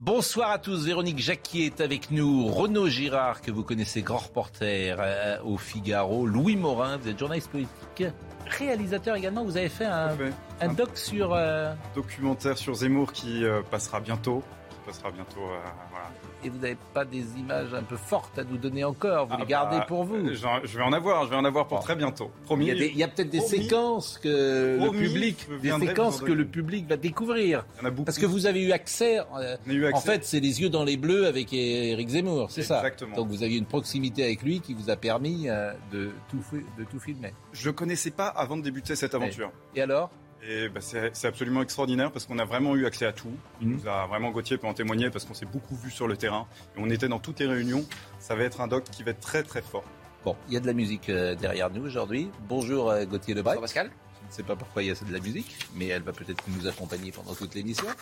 Bonsoir à tous, Véronique Jacquier est avec nous, Renaud Girard, que vous connaissez, grand reporter euh, au Figaro, Louis Morin, vous êtes journaliste politique, réalisateur également, vous avez fait un, fait. doc sur... euh, documentaire sur Zemmour qui euh, passera bientôt. Passera bientôt. euh, voilà. et vous n'avez pas des images un peu fortes à nous donner encore, vous Ah les gardez bah, pour vous. euh, Je vais en avoir, je vais en avoir pour Bon. très bientôt. Il Promis. y a, des- il y a peut-être des Promis. séquences que le public, des séquences que le va découvrir. Il y en a beaucoup. Parce que vous avez eu accès, euh, en fait, c'est les yeux dans les bleus avec Éric Zemmour, c'est ça. Exactement. Donc vous aviez une proximité avec lui qui vous a permis euh, de, tout, de tout filmer. Je le connaissais pas avant de débuter cette aventure. Et alors? Et bah, c'est c'est absolument extraordinaire parce qu'on a vraiment eu accès à tout. Il Mhm. nous a vraiment Gauthier peut en témoigner parce qu'on s'est beaucoup vu sur le terrain. Et on était dans toutes les réunions. Ça va être un doc qui va être très très fort. Bon, il y a de la musique euh, derrière nous aujourd'hui. Bonjour euh, Gauthier Lebray. Bonjour Pascal. Je ne sais pas pourquoi il y a de la musique, mais elle va peut-être nous accompagner pendant toute l'émission.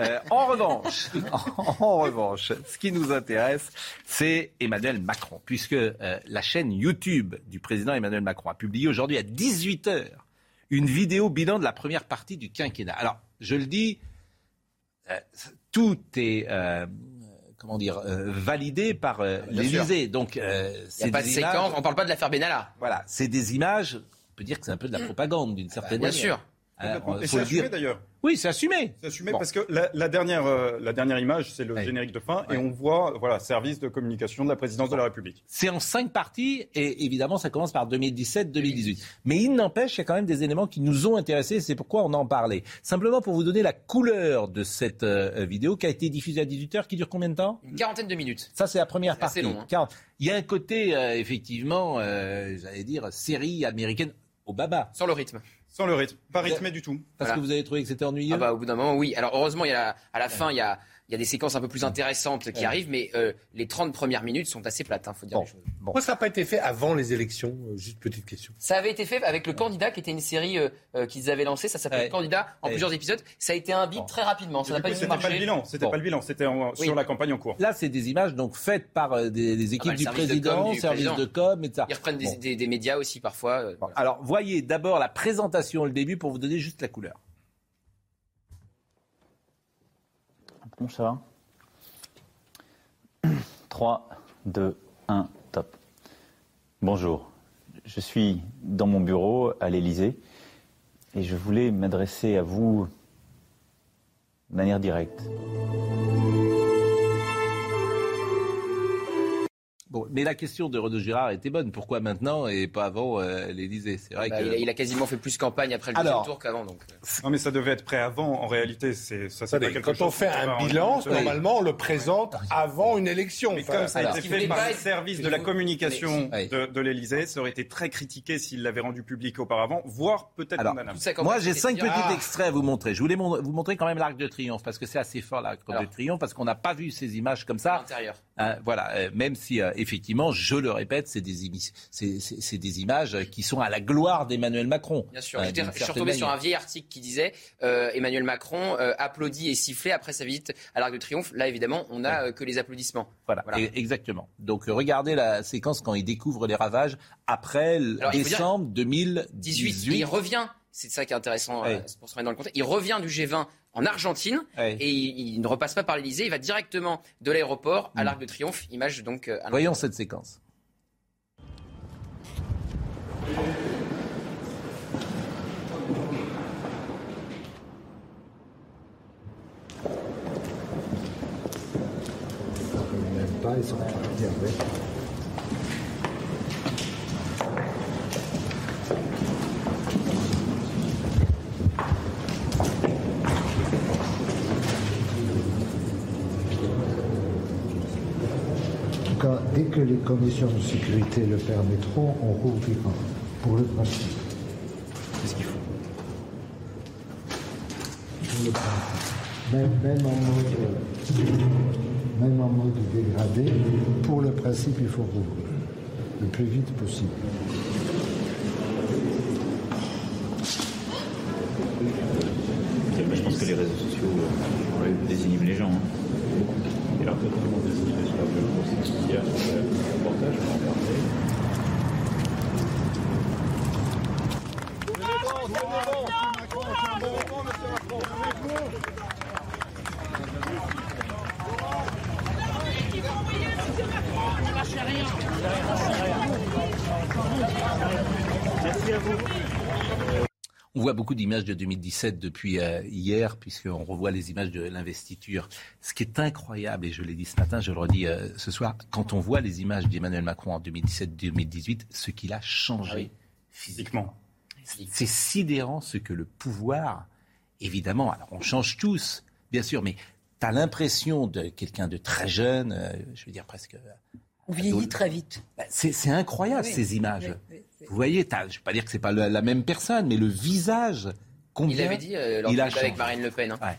Euh, en revanche, en revanche, ce qui nous intéresse, c'est Emmanuel Macron, puisque euh, la chaîne YouTube du président Emmanuel Macron a publié aujourd'hui à 18h une vidéo bilan de la première partie du quinquennat. Alors, je le dis, euh, tout est euh, comment dire euh, validé par euh, Bien l'Élysée. Donc, euh, c'est pas de des séquence, images- on parle pas de l'affaire Benalla. Voilà, c'est des images. On peut dire que c'est un peu de la propagande d'une certaine Bien manière. sûr. Hein, Et faut c'est le dire. assumé d'ailleurs. Oui, c'est assumé. C'est assumé Bon. parce que la, la dernière, euh, la dernière image, c'est le Ouais. générique de fin. Ouais. Et on voit, voilà, service de communication de la présidence de la République. C'est en cinq parties et évidemment ça commence par 2017-2018. Mais il n'empêche, il y a quand même des éléments qui nous ont intéressés et c'est pourquoi on en parlait. Simplement pour vous donner la couleur de cette euh, vidéo qui a été diffusée à 18h, qui dure combien de temps? Une quarantaine de minutes. Ça, c'est la première C'est partie. assez long, hein. Car il y a un côté, euh, effectivement, euh, j'allais dire, série américaine au baba. Sur le rythme. Sans le rythme. Pas rythmé du tout. Parce Voilà. que vous avez trouvé que c'était ennuyeux Ah bah, au bout d'un moment, oui. Alors heureusement, il y a la- à la fin, il y a, il y a des séquences un peu plus intéressantes qui Ouais. arrivent, mais euh, les 30 premières minutes sont assez plates, hein, faut dire Bon. les choses. Pourquoi ça n'a pas été fait avant les élections Euh, Juste petite question. Ça avait été fait avec le candidat, qui était une série euh, euh, qu'ils avaient lancée. Ça s'appelle Ouais. Le candidat en Ouais. plusieurs épisodes. Ça a été un bip Bon. très rapidement. Ça n'a pas du c'était pas le bilan. C'était Bon. pas le bilan. C'était Oui. sur la campagne en cours. Là, c'est des images donc faites par euh, des, des équipes Ah bah, le du président, com du service président. de com, etc. Ils reprennent des, des- des médias aussi parfois. euh, Bon, voilà. Alors, voyez d'abord la présentation, le début, pour vous donner juste la couleur. Ça va 3, 2, 1, top. Bonjour, je suis dans mon bureau à l'Élysée et je voulais m'adresser à vous de manière directe. Bon, mais la question de Renaud Girard était bonne. Pourquoi maintenant et pas avant euh, l'Élysée? C'est vrai Bah, que il, a, il a quasiment fait plus campagne après le Alors. deuxième tour qu'avant. Donc. Non, mais ça devait être prêt avant. En réalité, c'est ça. c'est Attendez, pas quelque quand chose on fait un bilan, normalement, on le présente avant une élection. Mais Enfin, comme ça a été fait par le service de la communication mais de, de l'Élysée, ça aurait été très critiqué s'il l'avait rendu public auparavant, voire peut-être moi, j'ai cinq petits ah, extraits à vous montrer. Je voulais mon- vous montrer quand même l'Arc de Triomphe parce que c'est assez fort l'Arc de. Triomphe parce qu'on n'a pas vu ces images comme à ça. l'intérieur. Hein, voilà, euh, même si euh, effectivement, je le répète, c'est des, c'est- images euh, qui sont à la gloire d'Emmanuel Macron. Bien sûr. Euh, je suis retombé sur un vieil article qui disait euh, Emmanuel Macron euh, applaudit et sifflait après sa visite à l'Arc de Triomphe. Là, évidemment, on n'a euh, que les applaudissements. Voilà, Voilà. e- exactement. Donc euh, regardez la séquence quand il découvre les ravages après Alors, décembre 18. 2018. Il revient. C'est ça qui est intéressant euh, pour se mettre dans le contexte. Il revient du G20 en Argentine et il, il ne repasse pas par l'Elysée. Il va directement de l'aéroport à Mm. l'Arc de Triomphe. Image donc. euh, à Voyons cette séquence. En tout cas, conditions de sécurité le permettront, on rouvrira pour le principe. Qu'est-ce qu'il faut? Pour le principe. Même, même en mode, euh, même en mode dégradé, pour le principe, il faut rouvrir le plus vite possible. Je pense que les réseaux sociaux euh, désinhibent les gens. hein. Et alors, That's voit beaucoup d'images de 2017 depuis euh, hier, puisqu'on revoit les images de l'investiture. Ce qui est incroyable, et je l'ai dit ce matin, je le redis euh, ce soir, quand on voit les images d'Emmanuel Macron en 2017-2018, ce qu'il a changé physiquement. C'est sidérant ce que le pouvoir, évidemment, alors on change tous, bien sûr, mais tu as l'impression de quelqu'un de très jeune, euh, je veux dire presque... On vieillit très vite. Bah, C'est incroyable Oui, ces images. oui, oui, oui. Vous voyez, je ne vais pas dire que c'est pas la, la même personne, mais le visage, combien Il avait dit euh, il a avec changé. Marine Le Pen. hein, Ouais.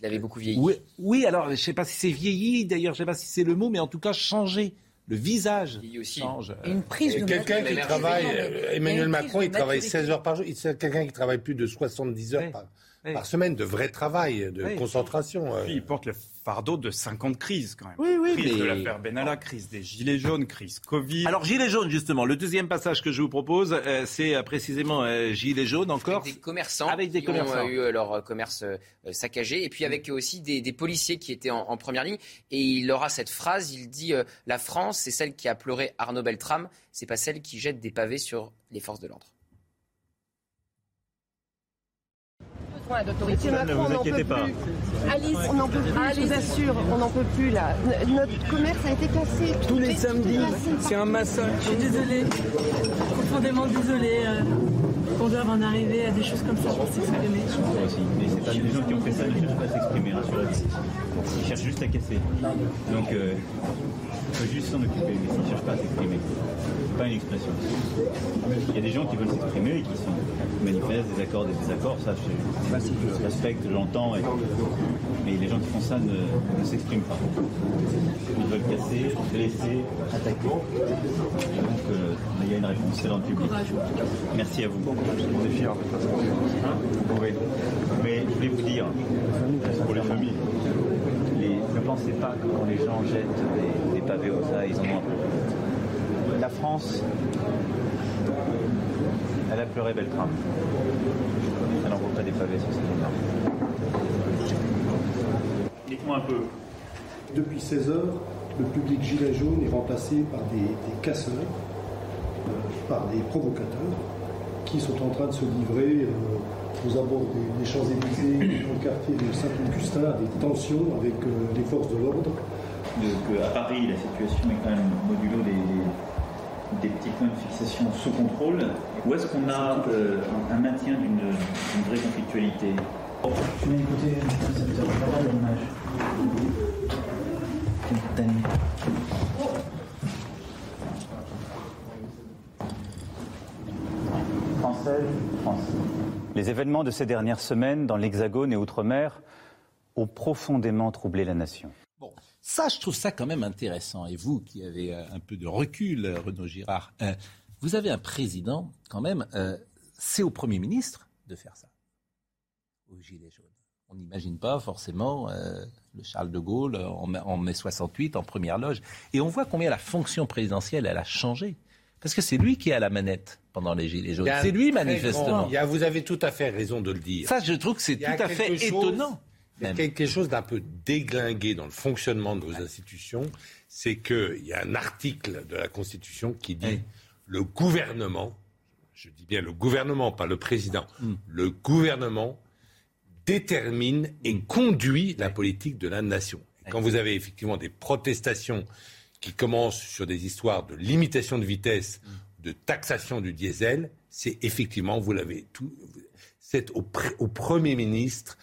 Il avait beaucoup vieilli. Oui, oui, alors je ne sais pas si c'est vieilli, d'ailleurs je ne sais pas si c'est le mot, mais en tout cas changé. Le visage Vieilli aussi. change. Et une prise de Quelqu'un qui travaille, Il Emmanuel Macron, il travaille maturité. 16 heures par jour. C'est quelqu'un qui travaille plus de 70 heures Oui. par, Oui. par semaine, de vrai travail, de Oui. concentration. euh. Puis il porte le fardeau de 50 crises quand même. Oui, oui, crise mais- de l'affaire Benalla, crise des Gilets jaunes, crise Covid. Alors Gilets jaunes justement, le deuxième passage que je vous propose, euh, c'est euh, précisément euh, Gilets jaunes encore. Avec des commerçants Avec des qui commerçants. ont euh, eu euh, leur commerce euh, saccagé et puis avec aussi des, des policiers qui étaient en, en première ligne et il aura cette phrase il dit euh, la France c'est celle qui a pleuré Arnaud Beltrame c'est pas celle qui jette des pavés sur les forces de l'ordre Macron, on n'en peut plus. Alice, on n'en peut plus, je vous assure, on n'en peut plus là. Notre commerce a été cassé. Tous les samedis, c'est un massacre. Je suis désolée, profondément désolée euh, qu'on doive en arriver à des choses comme ça pour s'exprimer. Moi aussi. Mais c'est pas les gens qui ont fait ça ne cherchent pas à s'exprimer, rassurez-vous. Ils cherchent juste à casser. Donc, euh, il faut juste s'en occuper, mais ils ne cherchent pas à s'exprimer. C'est pas une expression. Il y a des gens qui veulent s'exprimer et qui sont manifestent des accords, des désaccords. Ça, je, je respecte, j'entends. et- Mais les gens qui font ça ne, ne s'expriment pas. Ils veulent casser, blesser, attaquer. Donc, euh, il y a une réponse, c'est dans le public. Merci à vous. On est fiers. Mais je voulais vous dire, pour les familles, les- ne pensez pas que quand les gens jettent des, des pavés au ça, ils en ont un peu. France, elle a pleuré Beltrame. Elle n'envoie pas des pavés sur gens-là. Dites-moi un peu. Depuis 16 heures, le public gilet jaune est remplacé par des, des casseurs, euh, par des provocateurs, qui sont en train de se livrer euh, aux abords des, des Champs-Élysées, dans le quartier de Saint-Augustin, à des tensions avec euh, les forces de l'ordre. Donc, à Paris, la situation est quand même modulo des, des petits points de fixation sous contrôle. Où est-ce qu'on a euh, un, maintien d'une vraie conflictualité? Je vais écouter, ça me pas mal dommage. Française, France. Les événements de ces dernières semaines dans l'Hexagone et Outre-mer ont profondément troublé la nation. Ça, je trouve ça quand même intéressant. Et vous, qui avez euh, un peu de recul, euh, Renaud Girard, euh, vous avez un président, quand même, euh, c'est au Premier ministre de faire ça, au Gilet jaune. On n'imagine pas forcément euh, le Charles de Gaulle en mai, en mai 68, en première loge. Et on voit combien la fonction présidentielle, elle a changé. Parce que c'est lui qui est à la manette pendant les Gilets jaunes. A C'est lui, manifestement. grand- il y a- vous avez tout à fait raison de le dire. Ça, je trouve que c'est a tout à fait chose- étonnant. Il y a quelque chose d'un peu déglingué dans le fonctionnement de vos institutions, c'est qu'il y a un article de la Constitution qui dit le gouvernement, je dis bien le gouvernement, pas le président, Hmm. le gouvernement détermine et conduit la politique de la nation. Et quand vous avez effectivement des protestations qui commencent sur des histoires de limitation de vitesse, de taxation du diesel, c'est effectivement, vous l'avez tout, c'est au Premier ministre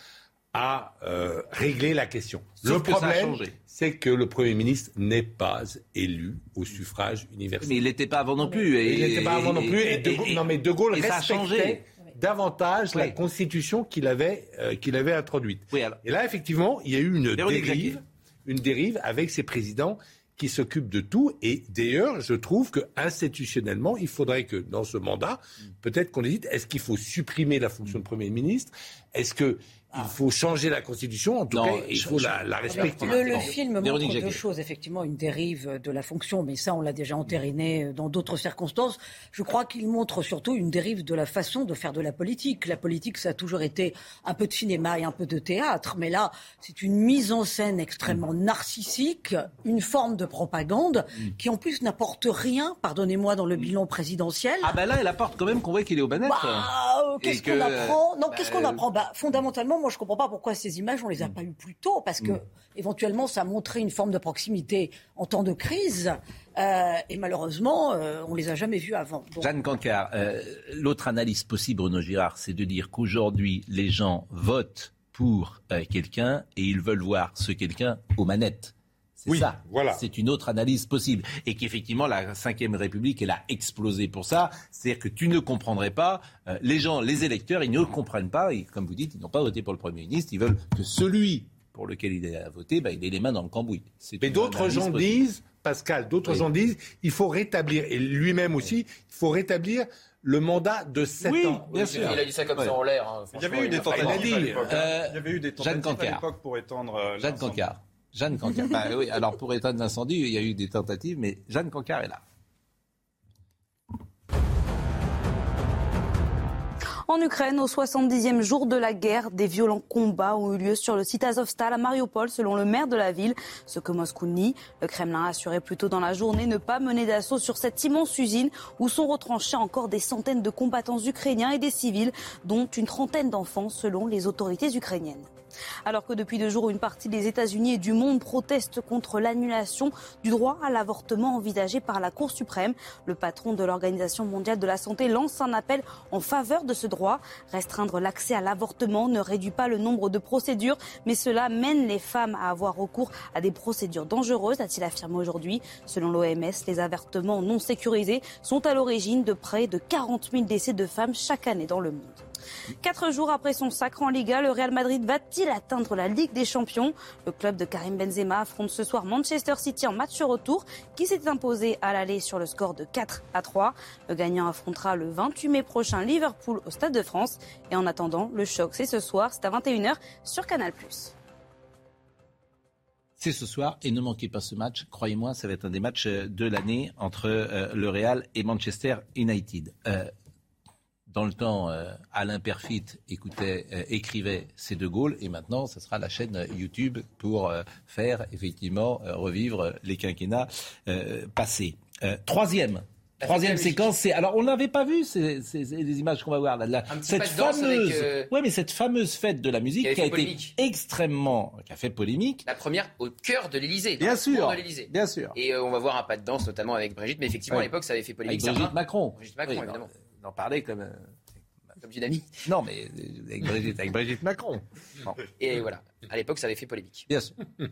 à euh, régler la question. Sauf le problème, c'est que le Premier ministre n'est pas élu au suffrage universel. Mais il n'était pas avant non plus. Et, Il n'était pas avant non plus. Et, De Gaulle, non, mais De Gaulle respectait, changé. davantage la constitution qu'il avait, euh, qu'il avait introduite. Et là, effectivement, il y a eu une dérive, une dérive avec ces présidents qui s'occupent de tout. Et d'ailleurs, je trouve que institutionnellement, il faudrait que dans ce mandat, peut-être qu'on hésite. Est-ce qu'il faut supprimer la fonction de Premier ministre? Est-ce que il faut changer la Constitution. En tout Non, cas, il faut je- la, la respecter. Le, le film montre Véronique deux Jacquet. choses. Effectivement, une dérive de la fonction, mais ça, on l'a déjà entériné dans d'autres circonstances. Je crois qu'il montre surtout une dérive de la façon de faire de la politique. La politique, ça a toujours été un peu de cinéma et un peu de théâtre, mais là, c'est une mise en scène extrêmement narcissique, une forme de propagande qui, en plus, n'apporte rien, pardonnez-moi, dans le bilan présidentiel. Ah ben là, elle apporte quand même qu'on voit qu'il est aux manettes. Bah, euh, qu'est-ce que, qu'on apprend? Non, bah, qu'est-ce qu'on apprend? Bah, Fondamentalement, moi, je comprends pas pourquoi ces images, on les a Mm. pas eues plus tôt, parce que éventuellement, ça montrait une forme de proximité en temps de crise, euh, et malheureusement, euh, on les a jamais vues avant. Donc, Jeanne Cancard, euh, l'autre analyse possible, Bruno Girard, c'est de dire qu'aujourd'hui, les gens votent pour quelqu'un et ils veulent voir ce quelqu'un aux manettes. C'est ça. Voilà. C'est une autre analyse possible. Et qu'effectivement, la Ve République, elle a explosé pour ça. C'est-à-dire que tu ne comprendrais pas, euh, les gens, les électeurs, ils ne comprennent pas, et comme vous dites, ils n'ont pas voté pour le Premier ministre, ils veulent que celui pour lequel il a voté, bah, il ait les mains dans le cambouis. C'est Mais d'autres gens possible. disent, Pascal, d'autres Oui. gens disent, il faut rétablir, et lui-même aussi, il faut rétablir le mandat de 7 Oui, ans. bien sûr. Il a dit ça comme ça en l'air. hein. Il y avait eu des tentatives à l'époque. hein. Euh, Il y avait eu des Jeanne tentatives à l'époque pour étendre. euh, Jeanne. Cancard. Jeanne Cancard. Bah pour éteindre l'incendie, il y a eu des tentatives, mais Jeanne Cancard est là. En Ukraine, au 70e jour de la guerre, des violents combats ont eu lieu sur le site Azovstal à Mariupol, selon le maire de la ville, ce que Moscou nie. Le Kremlin a assuré plus tôt dans la journée ne pas mener d'assaut sur cette immense usine où sont retranchés encore des centaines de combattants ukrainiens et des civils, dont une trentaine d'enfants, selon les autorités ukrainiennes. Alors que depuis deux jours, une partie des États-Unis et du monde proteste contre l'annulation du droit à l'avortement envisagé par la Cour suprême, le patron de l'Organisation mondiale de la santé lance un appel en faveur de ce droit. Restreindre l'accès à l'avortement ne réduit pas le nombre de procédures, mais cela mène les femmes à avoir recours à des procédures dangereuses, a-t-il affirmé aujourd'hui. Selon l'OMS, les avortements non sécurisés sont à l'origine de près de 40 000 décès de femmes chaque année dans le monde. Quatre jours après son sacre en Liga, le Real Madrid va-t-il atteindre la Ligue des Champions? Le club de Karim Benzema affronte ce soir Manchester City en match retour qui s'est imposé à l'aller sur le score de 4 à 3. Le gagnant affrontera le 28 mai prochain Liverpool au Stade de France. Et en attendant, le choc c'est ce soir, c'est à 21h sur Canal+. C'est ce soir et ne manquez pas ce match. Croyez-moi, ça va être un des matchs euh, de l'année entre euh, le Real et Manchester United. Euh, dans le temps, euh, Alain Perfit écoutait, euh, écrivait ses De Gaulle et maintenant, ce sera la chaîne YouTube pour euh, faire effectivement revivre les quinquennats passés. Troisième. La Troisième la séquence, c'est alors on n'avait pas vu ces, ces- ces- les images qu'on va voir là. petit cette fameuse, avec, ouais, mais cette fameuse fête de la musique Qui a été polémique. extrêmement, qui a fait polémique. La première au cœur de l'Elysée. Bien sûr, de l'Élysée. bien sûr. Et on va voir un pas de danse notamment avec Brigitte, mais effectivement Ouais. à l'époque ça avait fait polémique. Avec Brigitte Macron. Brigitte Macron, Oui, évidemment. On en parlait comme, euh, Comme une amie. non, mais euh, avec Brigitte, avec Brigitte Macron. Bon, Et voilà, à l'époque ça avait fait polémique. bien sûr.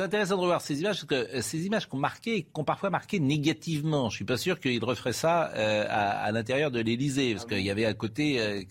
C'est intéressant de revoir ces images, parce que euh, ces images ont parfois marqué négativement. Je suis pas sûr qu'ils referaient ça euh, à, à l'intérieur de l'Élysée, parce qu'il y avait à côté. euh,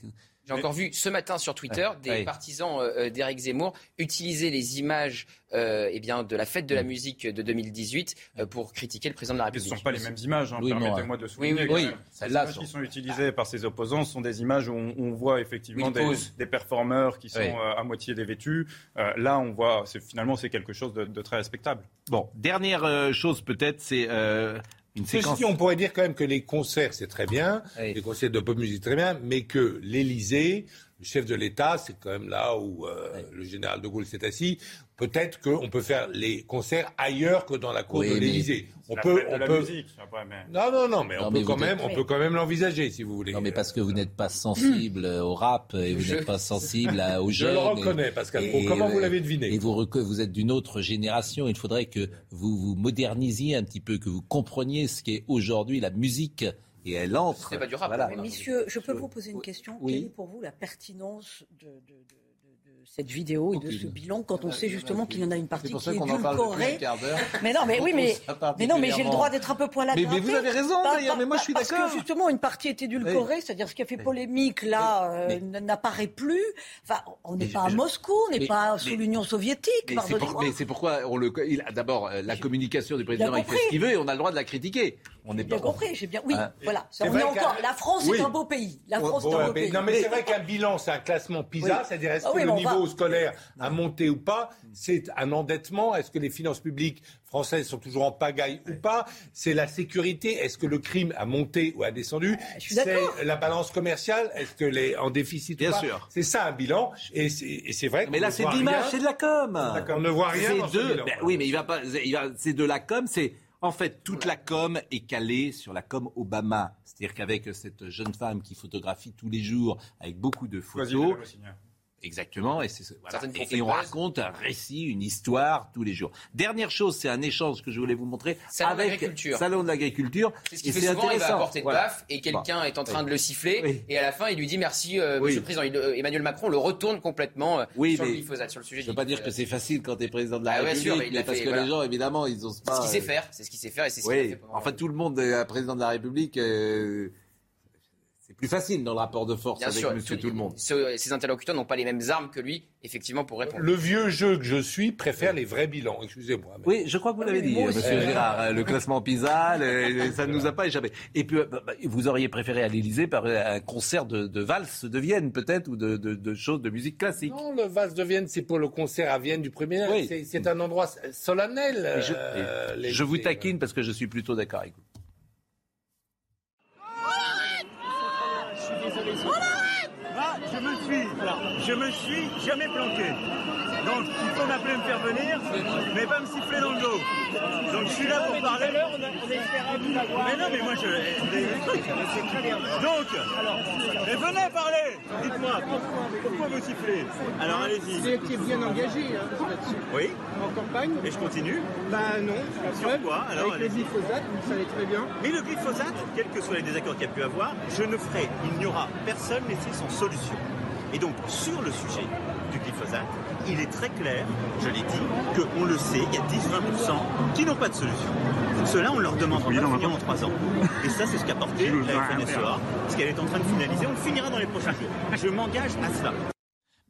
J'ai encore vu ce matin sur Twitter des partisans euh, d'Éric Zemmour utiliser les images euh, eh bien, de la fête de Mm. la musique de 2018 euh, pour critiquer le président de la Ce ne République. sont pas les mêmes images, hein, Oui, permettez-moi de souligner. Oui, oui, Les images sont- qui sont utilisées par ses opposants sont des images où on, on voit effectivement des, performeurs qui sont Oui. euh, à moitié dévêtus. Euh, là, on voit, finalement, c'est quelque chose de, de très respectable. Bon, dernière euh, chose peut-être, c'est euh, une Ceci séquence. dit, on pourrait dire quand même que les concerts, c'est très bien, Oui. les concerts de pop musique, très bien, mais que l'Élysée, le chef de l'État, c'est quand même là où euh, le général de Gaulle s'est assis. Peut-être qu'on peut faire les concerts ailleurs que dans la cour Oui, de l'Élysée. On la peut, de on la peut. musique, mais- Non, non, non, mais Non, on mais peut quand même, êtes- on peut quand même l'envisager, si vous voulez. Non, mais parce que vous n'êtes pas sensible au rap et vous Je- n'êtes pas sensible à- aux Je jeunes. le et- reconnais, Pascal et- Comment vous l'avez deviné? Et vous, vous êtes d'une autre génération. Il faudrait que vous vous modernisiez un petit peu, que vous compreniez ce qu'est aujourd'hui la musique. Et elle entre. C'est pas du rap. Voilà. Mais messieurs, je peux vous poser une question Oui. Quelle est pour vous la pertinence de, de- de- de- de cette vidéo et de ce bilan quand on sait justement qu'il y en a une partie qui est édulcorée. Mais non, mais oui, mais, mais non, mais j'ai le droit d'être un peu poil à Mais- mais vous avez raison, d'ailleurs, mais moi, je suis Parce d'accord. que justement, une partie est édulcorée, c'est-à-dire ce qui a fait polémique là euh, n'apparaît plus. Enfin, on n'est pas à Moscou, on n'est pas sous l'Union soviétique, Mais c'est, pour- pardonnez-moi. mais c'est pourquoi on le. il- D'abord, euh, la communication du président, il fait ce qu'il veut et on a le droit de la critiquer. On J'ai bien pas. compris, j'ai bien. Oui, Hein. voilà. C'est on vrai est encore. La France Oui. est un beau pays. La Ouais, France est ouais, un beau mais- pays. Non, mais c'est vrai qu'un bilan, c'est un classement PISA, Oui. c'est-à-dire est-ce Ah que oui, le niveau scolaire a monté ou pas C'est un endettement Est-ce que les finances publiques françaises sont toujours en pagaille ou pas? C'est la sécurité Est-ce que le crime a monté ou a descendu? Suis C'est d'accord. la balance commerciale Est-ce que les en déficit Bien ou pas? sûr. C'est ça un bilan. Et c'est, vrai. Mais là, c'est de l'image, c'est de la com. D'accord, on ne voit rien C'est de- ben oui, mais il va pas. il va- c'est de la com. C'est en fait toute la com est calée sur la com Obama. C'est-à-dire qu'avec cette jeune femme qui photographie tous les jours avec beaucoup de photos. Exactement, et, voilà. Et- et on raconte un récit, une histoire tous les jours. Dernière chose, c'est un échange que je voulais vous montrer Salon de avec l'agriculture. Salon de l'agriculture. C'est ce qu'il Et fait souvent, il va apporter de Voilà. et quelqu'un Bon. est en train Oui. de le siffler Oui. et à la fin il lui dit merci euh, Oui. monsieur le président. Il- euh, Emmanuel Macron le retourne complètement euh, Oui, sur le glyphosate, sur le sujet Je ne veux pas dire que c'est facile quand tu es président de la Ah République, sûr, mais parce fait, que voilà. les gens, évidemment, ils osent pas. C'est ce qu'il sait euh, faire, c'est ce qu'il sait faire et c'est ce qu'il fait enfin tout le monde est un président de la République. Euh, plus facile dans le rapport de force Bien avec sûr, monsieur tout le monde. ce- ses interlocuteurs n'ont pas les mêmes armes que lui, effectivement, pour répondre. Le vieux jeu que je suis préfère les vrais bilans. Excusez-moi. mais- Oui, je crois que vous l'avez dit, euh, monsieur Gérard. euh, Le classement PISA, le- ça ne nous a pas échappé. Et puis, euh, bah, bah, vous auriez préféré à l'Élysée par un concert de, de valse de Vienne, peut-être, ou de, de, de choses de musique classique. Non, le vase de Vienne, c'est pour le concert à Vienne du premier. Oui. C'est, un endroit solennel. Et je, euh, et je vous taquine parce que je suis plutôt d'accord avec vous. Ah, je me suis, alors, je me suis jamais planqué. Donc, il faut m'appeler me faire venir, mais pas me siffler dans le dos. Donc, je suis là pour parler. Mais non, mais moi, je. Donc, mais venez parler. Dites-moi, pourquoi, vous sifflez Alors, allez-y. Vous étiez bien engagé hein, là-dessus. Oui. En campagne Et je continue Bah non. Sur quoi Alors, Avec le glyphosate, vous le savez très bien. Mais le glyphosate, quels que soient les désaccords qu'il y a pu avoir, je ne ferai, il n'y aura personne laissé sans solution. Et donc, sur le sujet du glyphosate, il est très clair, je l'ai dit, qu'on le sait, il y a 10-20% qui n'ont pas de solution. Donc ceux-là, on leur demande de finir en 3 ans. Et ça, c'est ce qu'a porté la FNSEA, ce qu'elle est en train de finaliser. On le finira dans les prochains jours. Je m'engage à cela.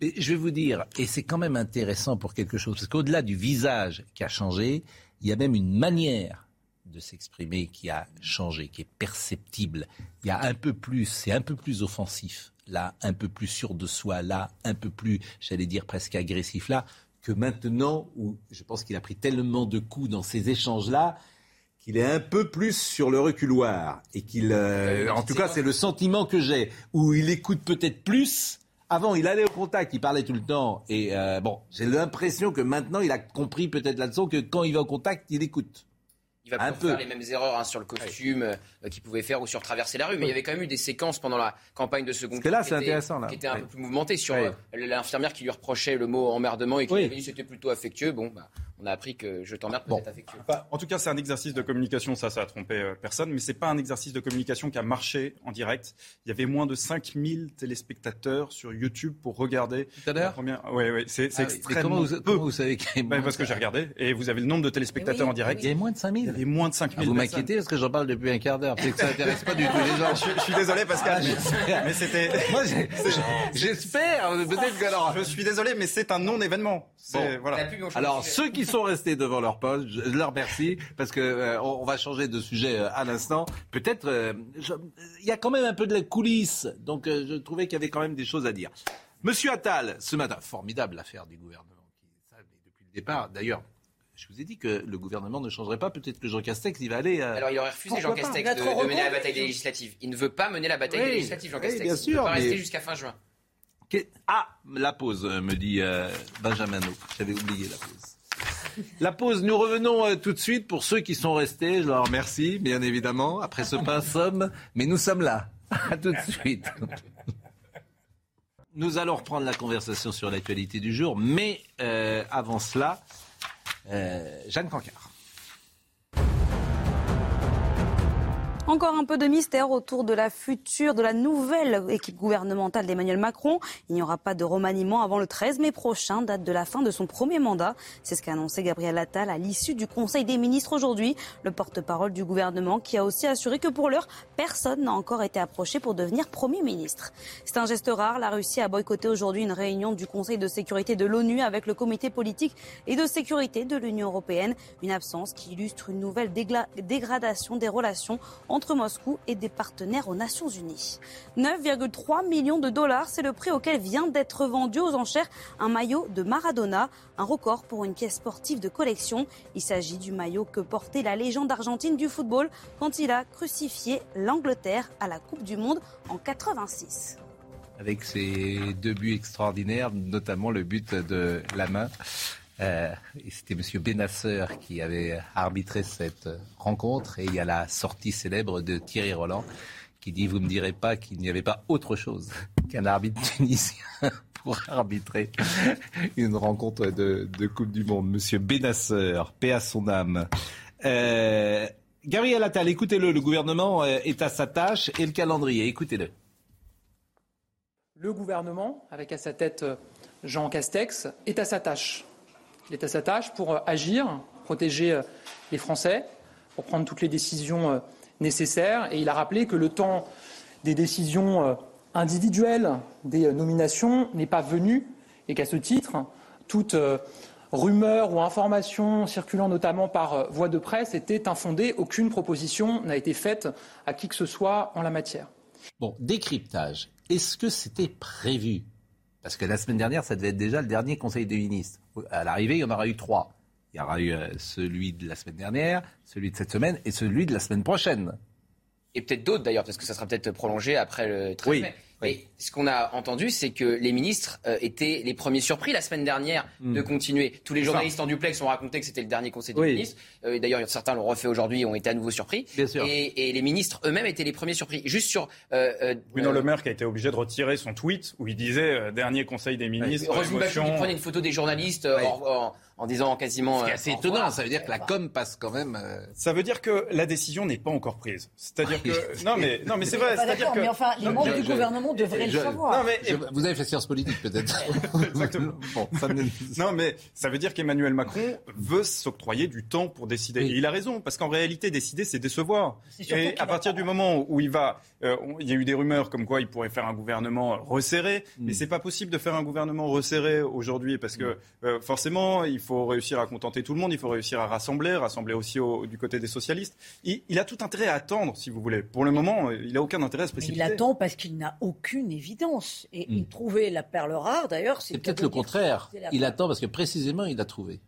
Mais je vais vous dire, et c'est quand même intéressant pour quelque chose, parce qu'au-delà du visage qui a changé, il y a même une manière de s'exprimer qui a changé, qui est perceptible. Il y a un peu plus, c'est un peu plus offensif, là, un peu plus sûr de soi, là, un peu plus, j'allais dire presque agressif, là, que maintenant, où je pense qu'il a pris tellement de coups dans ces échanges-là, qu'il est un peu plus sur le reculoir et qu'il, euh, en tout cas, c'est le sentiment que j'ai, où il écoute peut-être plus. Avant, il allait au contact, il parlait tout le temps, et euh, bon, j'ai l'impression que maintenant, il a compris peut-être la leçon que quand il va au contact, il écoute. Il va Un peu. faire les mêmes erreurs hein, sur le costume euh, qu'il pouvait faire ou sur traverser la rue. Mais il y avait quand même eu des séquences pendant la campagne de second que là, tour qui intéressant, là. Qui étaient un Ouais. peu plus mouvementées sur Ouais. euh, l'infirmière qui lui reprochait le mot emmerdement et qui Oui. avait dit c'était plutôt affectueux. Bon, bah, on a appris que je t'emmerde être affectueux. Bah, en tout cas, c'est un exercice de communication, ça, ça a trompé euh, personne, mais c'est pas un exercice de communication qui a marché en direct. Il y avait moins de 5000 téléspectateurs sur YouTube pour regarder. Tout à l'heure Oui, oui, c'est c'est Ah extrêmement comment vous- peu. comment vous savez qu'il y Bah, Parce que j'ai regardé, et vous avez le nombre de téléspectateurs en direct. Il y avait moins de 5000 Avait moins de 5000 Ah, vous m'inquiétez parce que j'en parle depuis un quart d'heure. Peut-être que ça n'intéresse pas du tout les gens. Je, je suis désolé, Pascal, Ah, mais, c'était. Moi, j'espère. Peut-être que alors. Je suis désolé, mais c'est un non-événement. Bon. Voilà. Alors, ceux qui sont restés devant leur poste, je leur remercie parce que euh, on on va changer de sujet euh, à l'instant. Peut-être, euh, il y a quand même un peu de la coulisse, donc euh, je trouvais qu'il y avait quand même des choses à dire. Monsieur Attal, ce matin, formidable l'affaire du gouvernement, qui, ça, depuis le départ. D'ailleurs, je vous ai dit que le gouvernement ne changerait pas. Peut-être que Jean Castex, il va aller. euh, Alors il aurait refusé Jean pourquoi Castex de, de mener la bataille des législatives. Il ne veut pas mener la bataille Oui, des législatives, Jean oui, Castex. bien il ne veut pas rester jusqu'à fin juin. Que- Ah, la pause, euh, me dit euh, Benjamin No. J'avais oublié la pause. La pause, nous revenons euh, tout de suite pour ceux qui sont restés. Je leur remercie, bien évidemment, après ce pain somme. Mais nous sommes là. À tout de suite. Nous allons reprendre la conversation sur l'actualité du jour. Mais euh, avant cela, euh, Jeanne Cancard. Encore un peu de mystère autour de la future, de la nouvelle équipe gouvernementale d'Emmanuel Macron. Il n'y aura pas de remaniement avant le 13 mai prochain, date de la fin de son premier mandat. C'est ce qu'a annoncé Gabriel Attal à l'issue du Conseil des ministres aujourd'hui. Le porte-parole du gouvernement qui a aussi assuré que pour l'heure, personne n'a encore été approché pour devenir Premier ministre. C'est un geste rare. La Russie a boycotté aujourd'hui une réunion du Conseil de sécurité de l'ONU avec le comité politique et de sécurité de l'Union européenne. Une absence qui illustre une nouvelle dégradation des relations entre Moscou et des partenaires aux Nations Unies. 9,3 millions de dollars, c'est le prix auquel vient d'être vendu aux enchères un maillot de Maradona, un record pour une pièce sportive de collection. Il s'agit du maillot que portait la légende argentine du football quand il a crucifié l'Angleterre à la Coupe du Monde en 86. avec ses deux buts extraordinaires, notamment le but de la main. Euh, C'était M. Benasser qui avait arbitré cette rencontre. Et il y a la sortie célèbre de Thierry Roland qui dit Vous ne me direz pas qu'il n'y avait pas autre chose qu'un arbitre tunisien pour arbitrer une rencontre de, Coupe du Monde. Monsieur Benasser, paix à son âme. Euh, Gabriel Attal, écoutez-le, le gouvernement euh, est à sa tâche et le calendrier, écoutez-le. Le gouvernement, avec à sa tête euh, Jean Castex, est à sa tâche. Il est à sa tâche pour euh, agir, protéger euh, les Français, pour prendre toutes les décisions euh, nécessaires. Et il a rappelé que le temps des décisions individuelles, des nominations, n'est pas venu et qu'à ce titre, toute rumeur ou information circulant notamment par voie de presse était infondée. Aucune proposition n'a été faite à qui que ce soit en la matière. Bon, décryptage. Est-ce que c'était prévu? Parce que la semaine dernière, ça devait être déjà le dernier Conseil des ministres. À l'arrivée, il y en aura eu trois. Il y aura eu euh, celui de la semaine dernière, celui de cette semaine et celui de la semaine prochaine. Et peut-être d'autres d'ailleurs, parce que ça sera peut-être prolongé après le 13 Oui, mai. Mais ce qu'on a entendu, c'est que les ministres euh, étaient les premiers surpris la semaine dernière Hmm. de continuer. Tous les Enfin. journalistes en duplex ont raconté que c'était le dernier conseil des Oui. ministres. Euh, D'ailleurs, certains l'ont refait aujourd'hui, ont été à nouveau surpris. Bien sûr. Et, et les ministres eux-mêmes étaient les premiers surpris. Juste sur euh, euh, Bruno euh, Le Maire qui a été obligé de retirer son tweet où il disait euh, dernier conseil des ministres. Roselyne Bachelot prenait une photo des journalistes euh, en, en- en disant quasiment. Ce qui est euh, assez étonnant, revoir. ça veut dire que la com passe quand même. euh, Ça veut dire que la décision n'est pas encore prise. C'est-à-dire que non mais non mais c'est vrai. C'est-à-dire que mais enfin, les membres du je- je- le savoir. non mais je- vous avez fait sciences politiques peut-être. Exactement. bon, ça me- Non, mais ça veut dire qu'Emmanuel Macron veut s'octroyer du temps pour décider. Et il a raison, parce qu'en réalité, décider, c'est décevoir. Et à partir du moment où il va, euh, il y a eu des rumeurs comme quoi il pourrait faire un gouvernement resserré, Mm. mais c'est pas possible de faire un gouvernement resserré aujourd'hui, parce que euh, forcément, il faut réussir à contenter tout le monde, il faut réussir à rassembler, rassembler aussi au- du côté des socialistes. Il, il a tout intérêt à attendre, si vous voulez. Pour le moment, il a aucun intérêt à se Mais précipiter. il attend parce qu'il n'a aucune évidence. Et Hmm. il trouvait la perle rare, d'ailleurs. C'est peut-être le contraire. Il attend parce que précisément il a trouvé.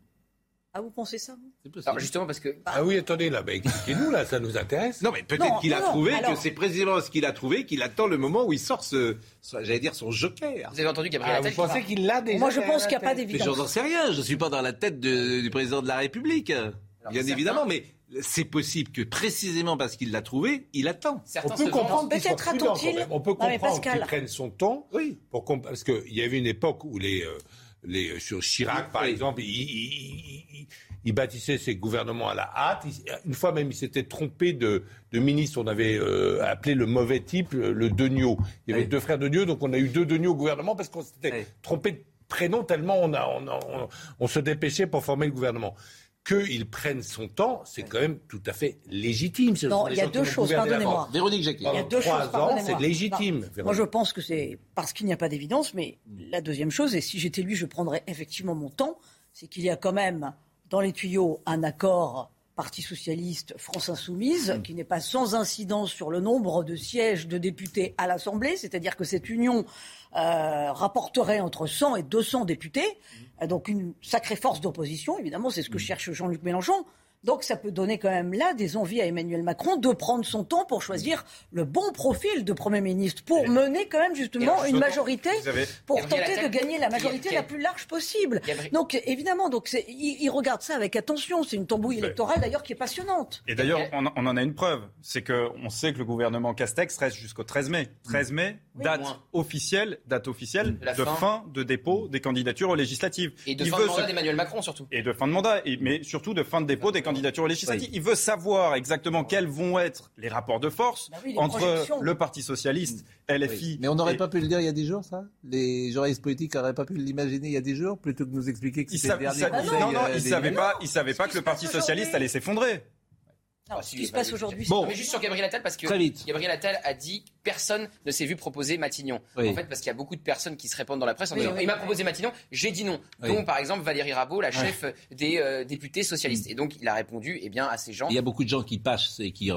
Ah, vous pensez ça vous? Alors justement parce que Ah oui, attendez, là, bah, expliquez-nous, là, ça nous intéresse. Non, mais peut-être qu'il a trouvé alors- que c'est précisément ce qu'il a trouvé qu'il attend le moment où il sort ce, ce- j'allais dire son joker. vous avez entendu Gabriel Ah, Attal vous pensez qu'il l'a déjà Moi, je pense qu'il n'y a pas tête Mais d'évidence. j'en sais rien, je ne suis pas dans la tête de- du président de la République. Bien certains- évidemment, mais c'est possible que précisément parce qu'il l'a trouvé, il attend. On peut comprendre demandent- qu'il soit Peut-être prudent, attend-il quand même. On peut comprendre qu'il prenne son temps. Oui. Pour parce qu'il y avait une époque où les, euh, les sur Chirac, par exemple, il, il- il- il bâtissait ses gouvernements à la hâte. Une fois même, il s'était trompé de, de ministre. On avait euh, appelé le mauvais type le, le Degnaud. Il y avait Oui. deux frères Degnaud, donc on a eu deux Degnaud au gouvernement parce qu'on s'était Oui. trompé de prénom tellement on, a, on, a- on- on se dépêchait pour former le gouvernement. Qu'il prenne son temps, c'est quand même tout à fait légitime. Ce Non, il y a deux choses, pardonnez-moi. Véronique Jacquet. Il y a deux trois choses, c'est légitime. Moi, je pense que c'est parce qu'il n'y a pas d'évidence, mais la deuxième chose, et si j'étais lui, je prendrais effectivement mon temps, c'est qu'il y a quand même dans les tuyaux un accord Parti socialiste, France insoumise, qui n'est pas sans incidence sur le nombre de sièges de députés à l'Assemblée, c'est-à-dire que cette union euh, rapporterait entre 100 et 200 députés, Euh, donc une sacrée force d'opposition, évidemment, c'est ce que cherche Jean-Luc Mélenchon. Donc ça peut donner quand même là des envies à Emmanuel Macron de prendre son temps pour choisir le bon profil de Premier ministre, pour mener quand même justement une majorité, pour tenter de gagner la majorité la plus large possible. Donc évidemment, donc il, il regarde ça avec attention. C'est une tambouille électorale d'ailleurs qui est passionnante. Et d'ailleurs, on, on en a une preuve. C'est qu'on sait que le gouvernement Castex reste jusqu'au 13 mai. 13 mai, Oui. date officielle, date officielle De fin. fin. de dépôt des candidatures aux législatives. Et de Il fin veut de mandat se- d'Emmanuel Macron surtout. et de fin de mandat, et- mais surtout de fin de dépôt des candidatures Il veut savoir exactement quels vont être les rapports de force Bah oui, entre projections. le Parti socialiste, LFI. Oui. Mais on n'aurait et- pas pu le dire il y a 10 jours, ça? Les journalistes politiques n'auraient pas pu l'imaginer il y a 10 jours, plutôt que de nous expliquer que c'était le dernier conseil. non, non, euh, ils des- savaient pas, ils savaient pas que le Parti socialiste allait s'effondrer. Ah, ce si, qui se passe aujourd'hui, Bon. Mais juste sur Gabriel Attal, parce que Très vite. Gabriel Attal a dit personne ne s'est vu proposer Matignon. Oui. En fait, parce qu'il y a beaucoup de personnes qui se répandent dans la presse en Oui, disant oui, il m'a oui. proposé Matignon, j'ai dit non. Oui. Dont par exemple Valérie Rabault, la chef des euh, députés socialistes. Et donc il a répondu eh bien à ces gens. Il y a beaucoup de gens qui passent et qui,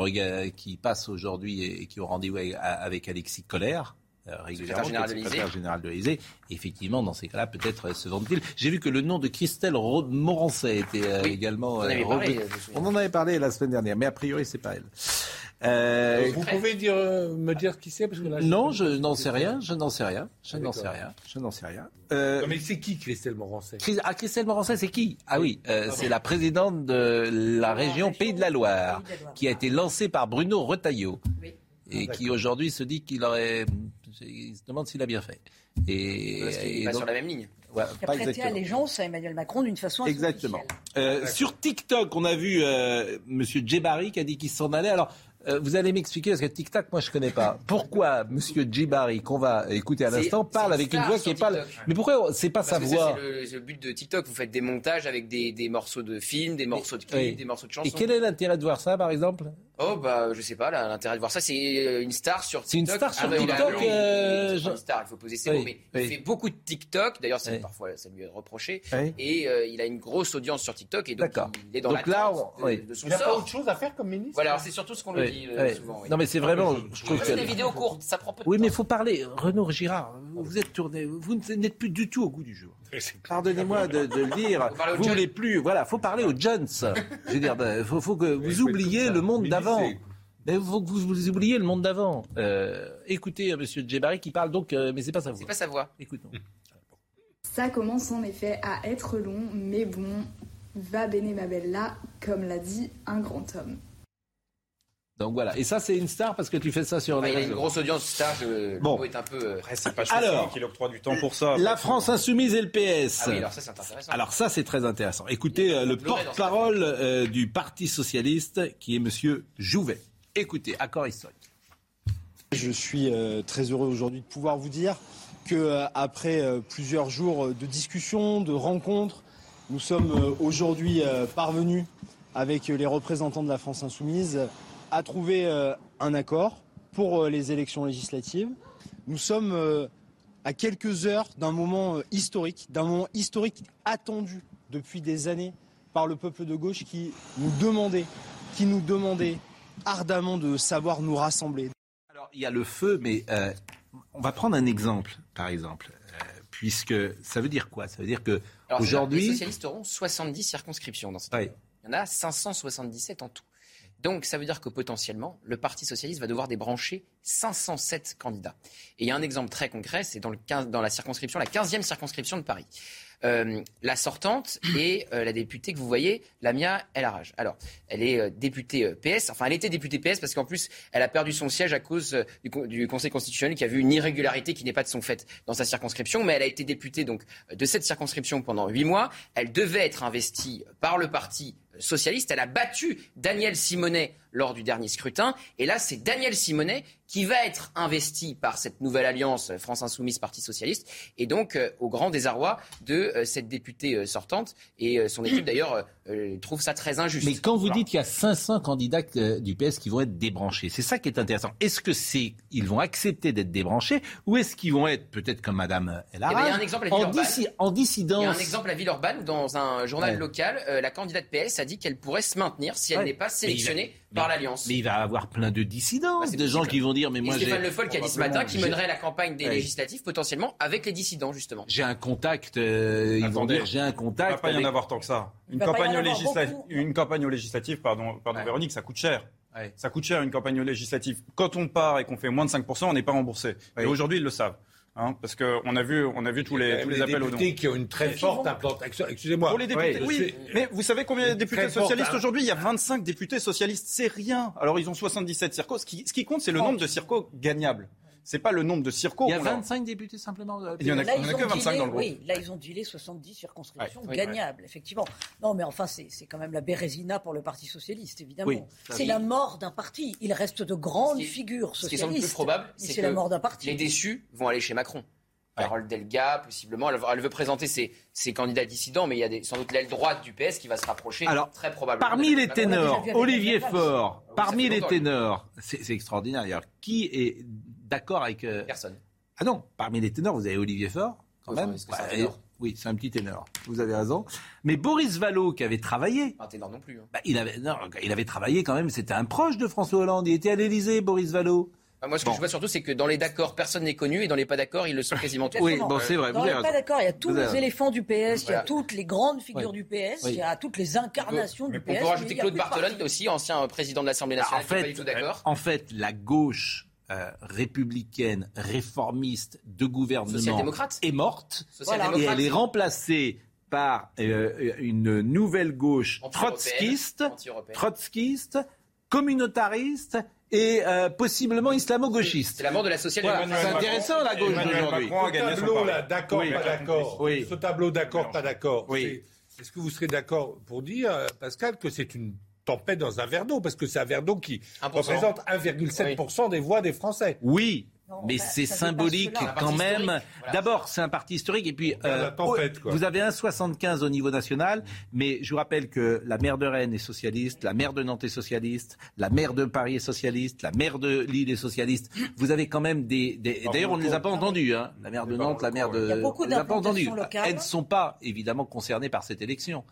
passent aujourd'hui et qui ont rendez-vous avec, avec Alexis Colère. Euh, régulièrement, général le l'Élysée. secrétaire général de l'Élysée. Effectivement, dans ces cas-là, peut-être se vendent-ils. J'ai vu que le nom de Christelle Morancet était euh, Oui, également avez euh, parlé. On en avait parlé la semaine dernière, mais a priori, c'est pas elle. Euh, Vous pouvez dire, me dire qui c'est parce que là, non, je n'en sais rien, je n'en sais rien, je Ah, n'en sais rien, je n'en sais rien. Euh, Non, mais c'est qui Christelle Morancet? Chris- ah, Christelle Morancet, c'est qui? Ah oui, euh, c'est la présidente de la région Pays de la Loire, qui a été lancée par Bruno Retailleau, Oui. et qui aujourd'hui se dit qu'il aurait... Il se demande s'il a bien fait. Et, Parce qu'il pas donc- sur la même ligne. Qui a pas prêté allégeance à Emmanuel Macron d'une façon assez Exactement. Euh, sur TikTok, on a vu euh, Monsieur Djebari qui a dit qu'il s'en allait. Alors, euh, vous allez m'expliquer parce que TikTok, moi, je connais pas. Pourquoi Monsieur Djebari, qu'on va écouter à l'instant, parle avec une voix qui est pas. Mais pourquoi c'est pas sa Parce voix c'est le, but de TikTok. Vous faites des montages avec des, des morceaux de films, des morceaux de clips, Oui. des morceaux de chansons. Et quel est l'intérêt de voir ça, par exemple? Oh bah je sais pas, l'intérêt de voir ça, c'est euh, une star sur TikTok. C'est une star sur Ah, a- TikTok, il- il- euh, une star, il faut poser ses Oui, mots, mais oui. il fait beaucoup de TikTok. D'ailleurs, Oui. parfois ça lui est reproché. Oui. Et euh, il a une grosse audience sur TikTok et donc D'accord. il est dans Donc là, on- de, oui. de son Il n'a pas sort. autre chose à faire comme ministre Voilà, alors c'est surtout ce qu'on lui dit euh, oui. souvent. oui. Non, mais c'est vraiment. Je trouve C'est que- des vidéos courtes, ça prend peu de Oui, temps. mais il faut parler. Renaud Girard, vous êtes tourné. Vous n'êtes plus du tout au goût du jour. Pardonnez-moi de, de le dire. Vous voulez plus. Voilà, faut parler aux Jones. Je veux dire, il faut, faut que vous oubliez le monde d'avant. Mais il faut que vous, vous oubliez le monde d'avant. Euh, écoutez, euh, Monsieur Djebari qui parle donc, euh, mais c'est pas sa voix. C'est pas sa voix. Écoutons. Ça commence en effet à être long, mais bon, va bene ma bella, comme l'a dit un grand homme. Donc voilà. Et ça, c'est une star parce que tu fais ça sur il a une grosse audience star, je, Bon. le est un peu. euh, C'est pas Alors, qu'il octroie du temps pour ça. La France insoumise et le PS. Ah oui, alors ça c'est intéressant. Alors ça, c'est très intéressant. Écoutez euh, le porte-parole euh, du Parti socialiste, qui est Monsieur Jouvet. Écoutez, accord historique. Je suis euh, très heureux aujourd'hui de pouvoir vous dire que euh, après euh, plusieurs jours de discussions, de rencontres, nous sommes euh, aujourd'hui euh, parvenus avec les représentants de la France insoumise à trouver euh, un accord pour euh, les élections législatives. Nous sommes euh, à quelques heures d'un moment euh, historique, d'un moment historique attendu depuis des années par le peuple de gauche qui nous demandait, qui nous demandait ardemment de savoir nous rassembler. Alors, il y a le feu, mais euh, on va prendre un exemple, par exemple, euh, puisque ça veut dire quoi? Ça veut dire que que Les aujourd'hui, socialistes auront 70 circonscriptions dans cette Oui. Il y en a 577 en tout. Donc ça veut dire que potentiellement, le Parti socialiste va devoir débrancher 507 candidats. Et il y a un exemple très concret, c'est dans, le 15 dans la circonscription, la 15e circonscription de Paris. Euh, la sortante est euh, la députée que vous voyez, Lamia El Haraj. Alors, elle est euh, députée PS, enfin elle était députée PS parce qu'en plus, elle a perdu son siège à cause du, du Conseil constitutionnel qui a vu une irrégularité qui n'est pas de son fait dans sa circonscription, mais elle a été députée donc de cette circonscription pendant huit mois. Elle devait être investie par le parti socialiste. Elle a battu Daniel Simonet lors du dernier scrutin. Et là, c'est Daniel Simonet qui va être investi par cette nouvelle alliance euh, France Insoumise Parti Socialiste. Et donc, euh, au grand désarroi de euh, cette députée euh, sortante. Et son équipe, d'ailleurs, trouve ça très injuste. mais quand vous dites qu'il y a 500 candidats du PS qui vont être débranchés, c'est ça qui est intéressant. Est-ce que c'est ils vont accepter d'être débranchés ou est-ce qu'ils vont être peut-être comme Madame El Eh ben, il y a Haraj, un exemple à en, Villeurbanne. dissi- en dissidence Il y a un exemple à Villeurbanne où dans un journal Ouais. local, la candidate PS a a dit qu'elle pourrait se maintenir si elle Ouais. n'est pas il va- sélectionnée par l'Alliance. Mais il va avoir plein de dissidences, c'est de gens qui vont dire mais moi j'ai Stéphane Le Foll qui a dit ce matin qu'il mènerait la campagne des Ouais. législatives potentiellement avec les dissidents justement. J'ai un contact, euh, ils vont dire j'ai un Il ne contact. va pas y en avoir tant que ça. Il Une y campagne, une campagne aux législatives, pardon, pardon Véronique, ça coûte cher. Ça coûte cher une campagne aux législatives. Quand on part et qu'on fait moins de 5%, on n'est pas remboursé. Et aujourd'hui, ils le savent. Hein, parce qu'on a vu, on a vu tous les, tous les appels aux dons. députés qui ont une très forte implantation. Excusez-moi. Pour les députés, oui. c'est- Mais vous savez combien il y a de députés forte, socialistes aujourd'hui? Il y a 25 députés socialistes. C'est rien. Alors ils ont 77 circos. Ce qui, ce qui compte, c'est le nombre de circos gagnables. C'est pas le nombre de circos. Il y a qu'on leur- 25 députés simplement. euh, Il y en a- Là, il y en a ils que ont 25 dealé- dans le groupe. Oui, là, ils ont dealé 70 circonscriptions Ouais, gagnables, effectivement. Non, mais enfin, c'est quand même la Bérésina pour le Parti Socialiste, évidemment. Oui, c'est la mort d'un parti. Il reste de grandes qui- figures Ce qui semble socialistes. plus probable, c'est que la mort d'un parti. les déçus vont aller chez Macron. Carole Delga, possiblement, elle, elle veut présenter ses, ses candidats dissidents, mais il y a des- sans doute l'aile droite du PS qui va se rapprocher Alors, très probablement. Parmi les ténors, Olivier Faure, parmi les ténors, c'est c'est extraordinaire d'ailleurs. Qui est d'accord avec. euh, Personne. Ah non, parmi les ténors, vous avez Olivier Faure, quand même. c'est un oui, c'est un petit ténor. Vous avez raison. Mais Boris Vallaud, qui avait travaillé. Pas un ténor non plus. hein. bah, il, avait, non, il avait travaillé quand même, c'était un proche de François Hollande. Il était à l'Élysée, Boris Vallaud. Ah, Moi, ce que je vois surtout, c'est que dans les d'accords, personne n'est connu, et dans les pas d'accords, ils le sont quasiment tous. Oui, bon, c'est vrai, on avez n'est pas d'accord. Il y a tous les éléphants du PS, il y a toutes les grandes figures Oui. du PS, Oui. il y a toutes les incarnations du On PS. peut mais il rajouter Claude parti. aussi ancien président de l'Assemblée Bah, nationale, en qui n'est pas fait, du tout d'accord. en fait, la gauche euh, républicaine, réformiste de gouvernement Social-démocrate. est morte et elle est remplacée par euh, une nouvelle gauche trotskiste, trotskiste, communautariste et euh, possiblement islamo-gauchiste. C'est la mort de la Voilà, social-démocratie. c'est intéressant la gauche d'aujourd'hui. Ce tableau là, d'accord, Oui. pas d'accord. Oui. Ce tableau d'accord, pas d'accord. Oui. Est-ce que vous serez d'accord pour dire, Pascal, que c'est une tempête dans un verre d'eau Parce que c'est un verre d'eau qui 1%. représente 1,7% des voix des Français. Oui, Non, mais bah, c'est symbolique quand même. voilà. D'abord, c'est un parti historique et puis tempête, quoi. vous avez un 75 au niveau national, mais je vous rappelle que la maire de Rennes est socialiste, la maire de Nantes est socialiste, la maire de Paris est socialiste, la maire de Lille est socialiste. Vous avez quand même des. des- D'ailleurs, on ne les a pas entendus. Hein. La maire de Nantes, la maire de. Il y a beaucoup on les a pas entendus. d'implantations locales. Elles ne sont pas évidemment concernées par cette élection,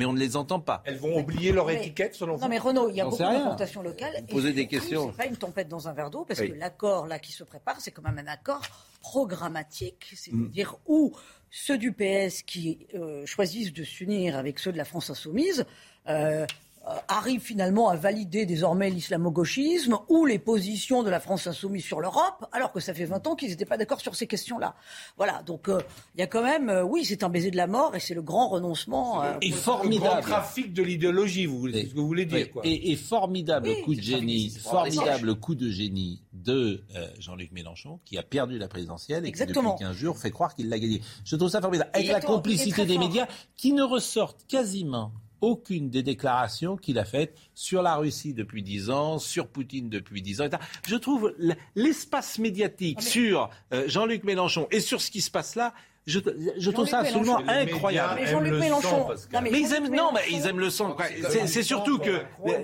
mais on ne les entend pas. Elles vont oublier leur Mais- étiquette, selon vous Non mais Renaud, il y a beaucoup d'implantations locales. Vous posez et des questions. C'est pas une tempête dans un verre d'eau parce Oui. que l'accord là qui se prépare, c'est quand même un accord programmatique, Mm. c'est-à-dire où ceux du PS qui euh, choisissent de s'unir avec ceux de la France insoumise. euh, euh, arrivent finalement à valider désormais l'islamo-gauchisme ou les positions de la France insoumise sur l'Europe, alors que ça fait 20 ans qu'ils n'étaient pas d'accord sur ces questions-là. Voilà, donc euh, il y a quand même, euh, oui, c'est un baiser de la mort et c'est le grand renoncement. euh, Et Le grand formidable. trafic de l'idéologie, vous, c'est ce que vous voulez dire. Oui, Quoi. Et, et formidable Oui, coup de génie, formidable coup de génie de Jean-Luc Mélenchon, qui a perdu la présidentielle et Exactement. qui depuis 15 jours fait croire qu'il l'a gagné. Je trouve ça formidable. Avec la Exactement, complicité des fort. médias qui ne ressortent quasiment aucune des déclarations qu'il a faites sur la Russie depuis 10 ans, sur Poutine depuis 10 ans. Je trouve l'espace médiatique Ah, sur euh, Jean-Luc Mélenchon et sur ce qui se passe là, je, je trouve ça absolument incroyable. Mais aiment Jean-Luc le Mélenchon- sang, Pascal. Non, mais Mais ils aiment, non, mais ils aiment le sang. C'est surtout que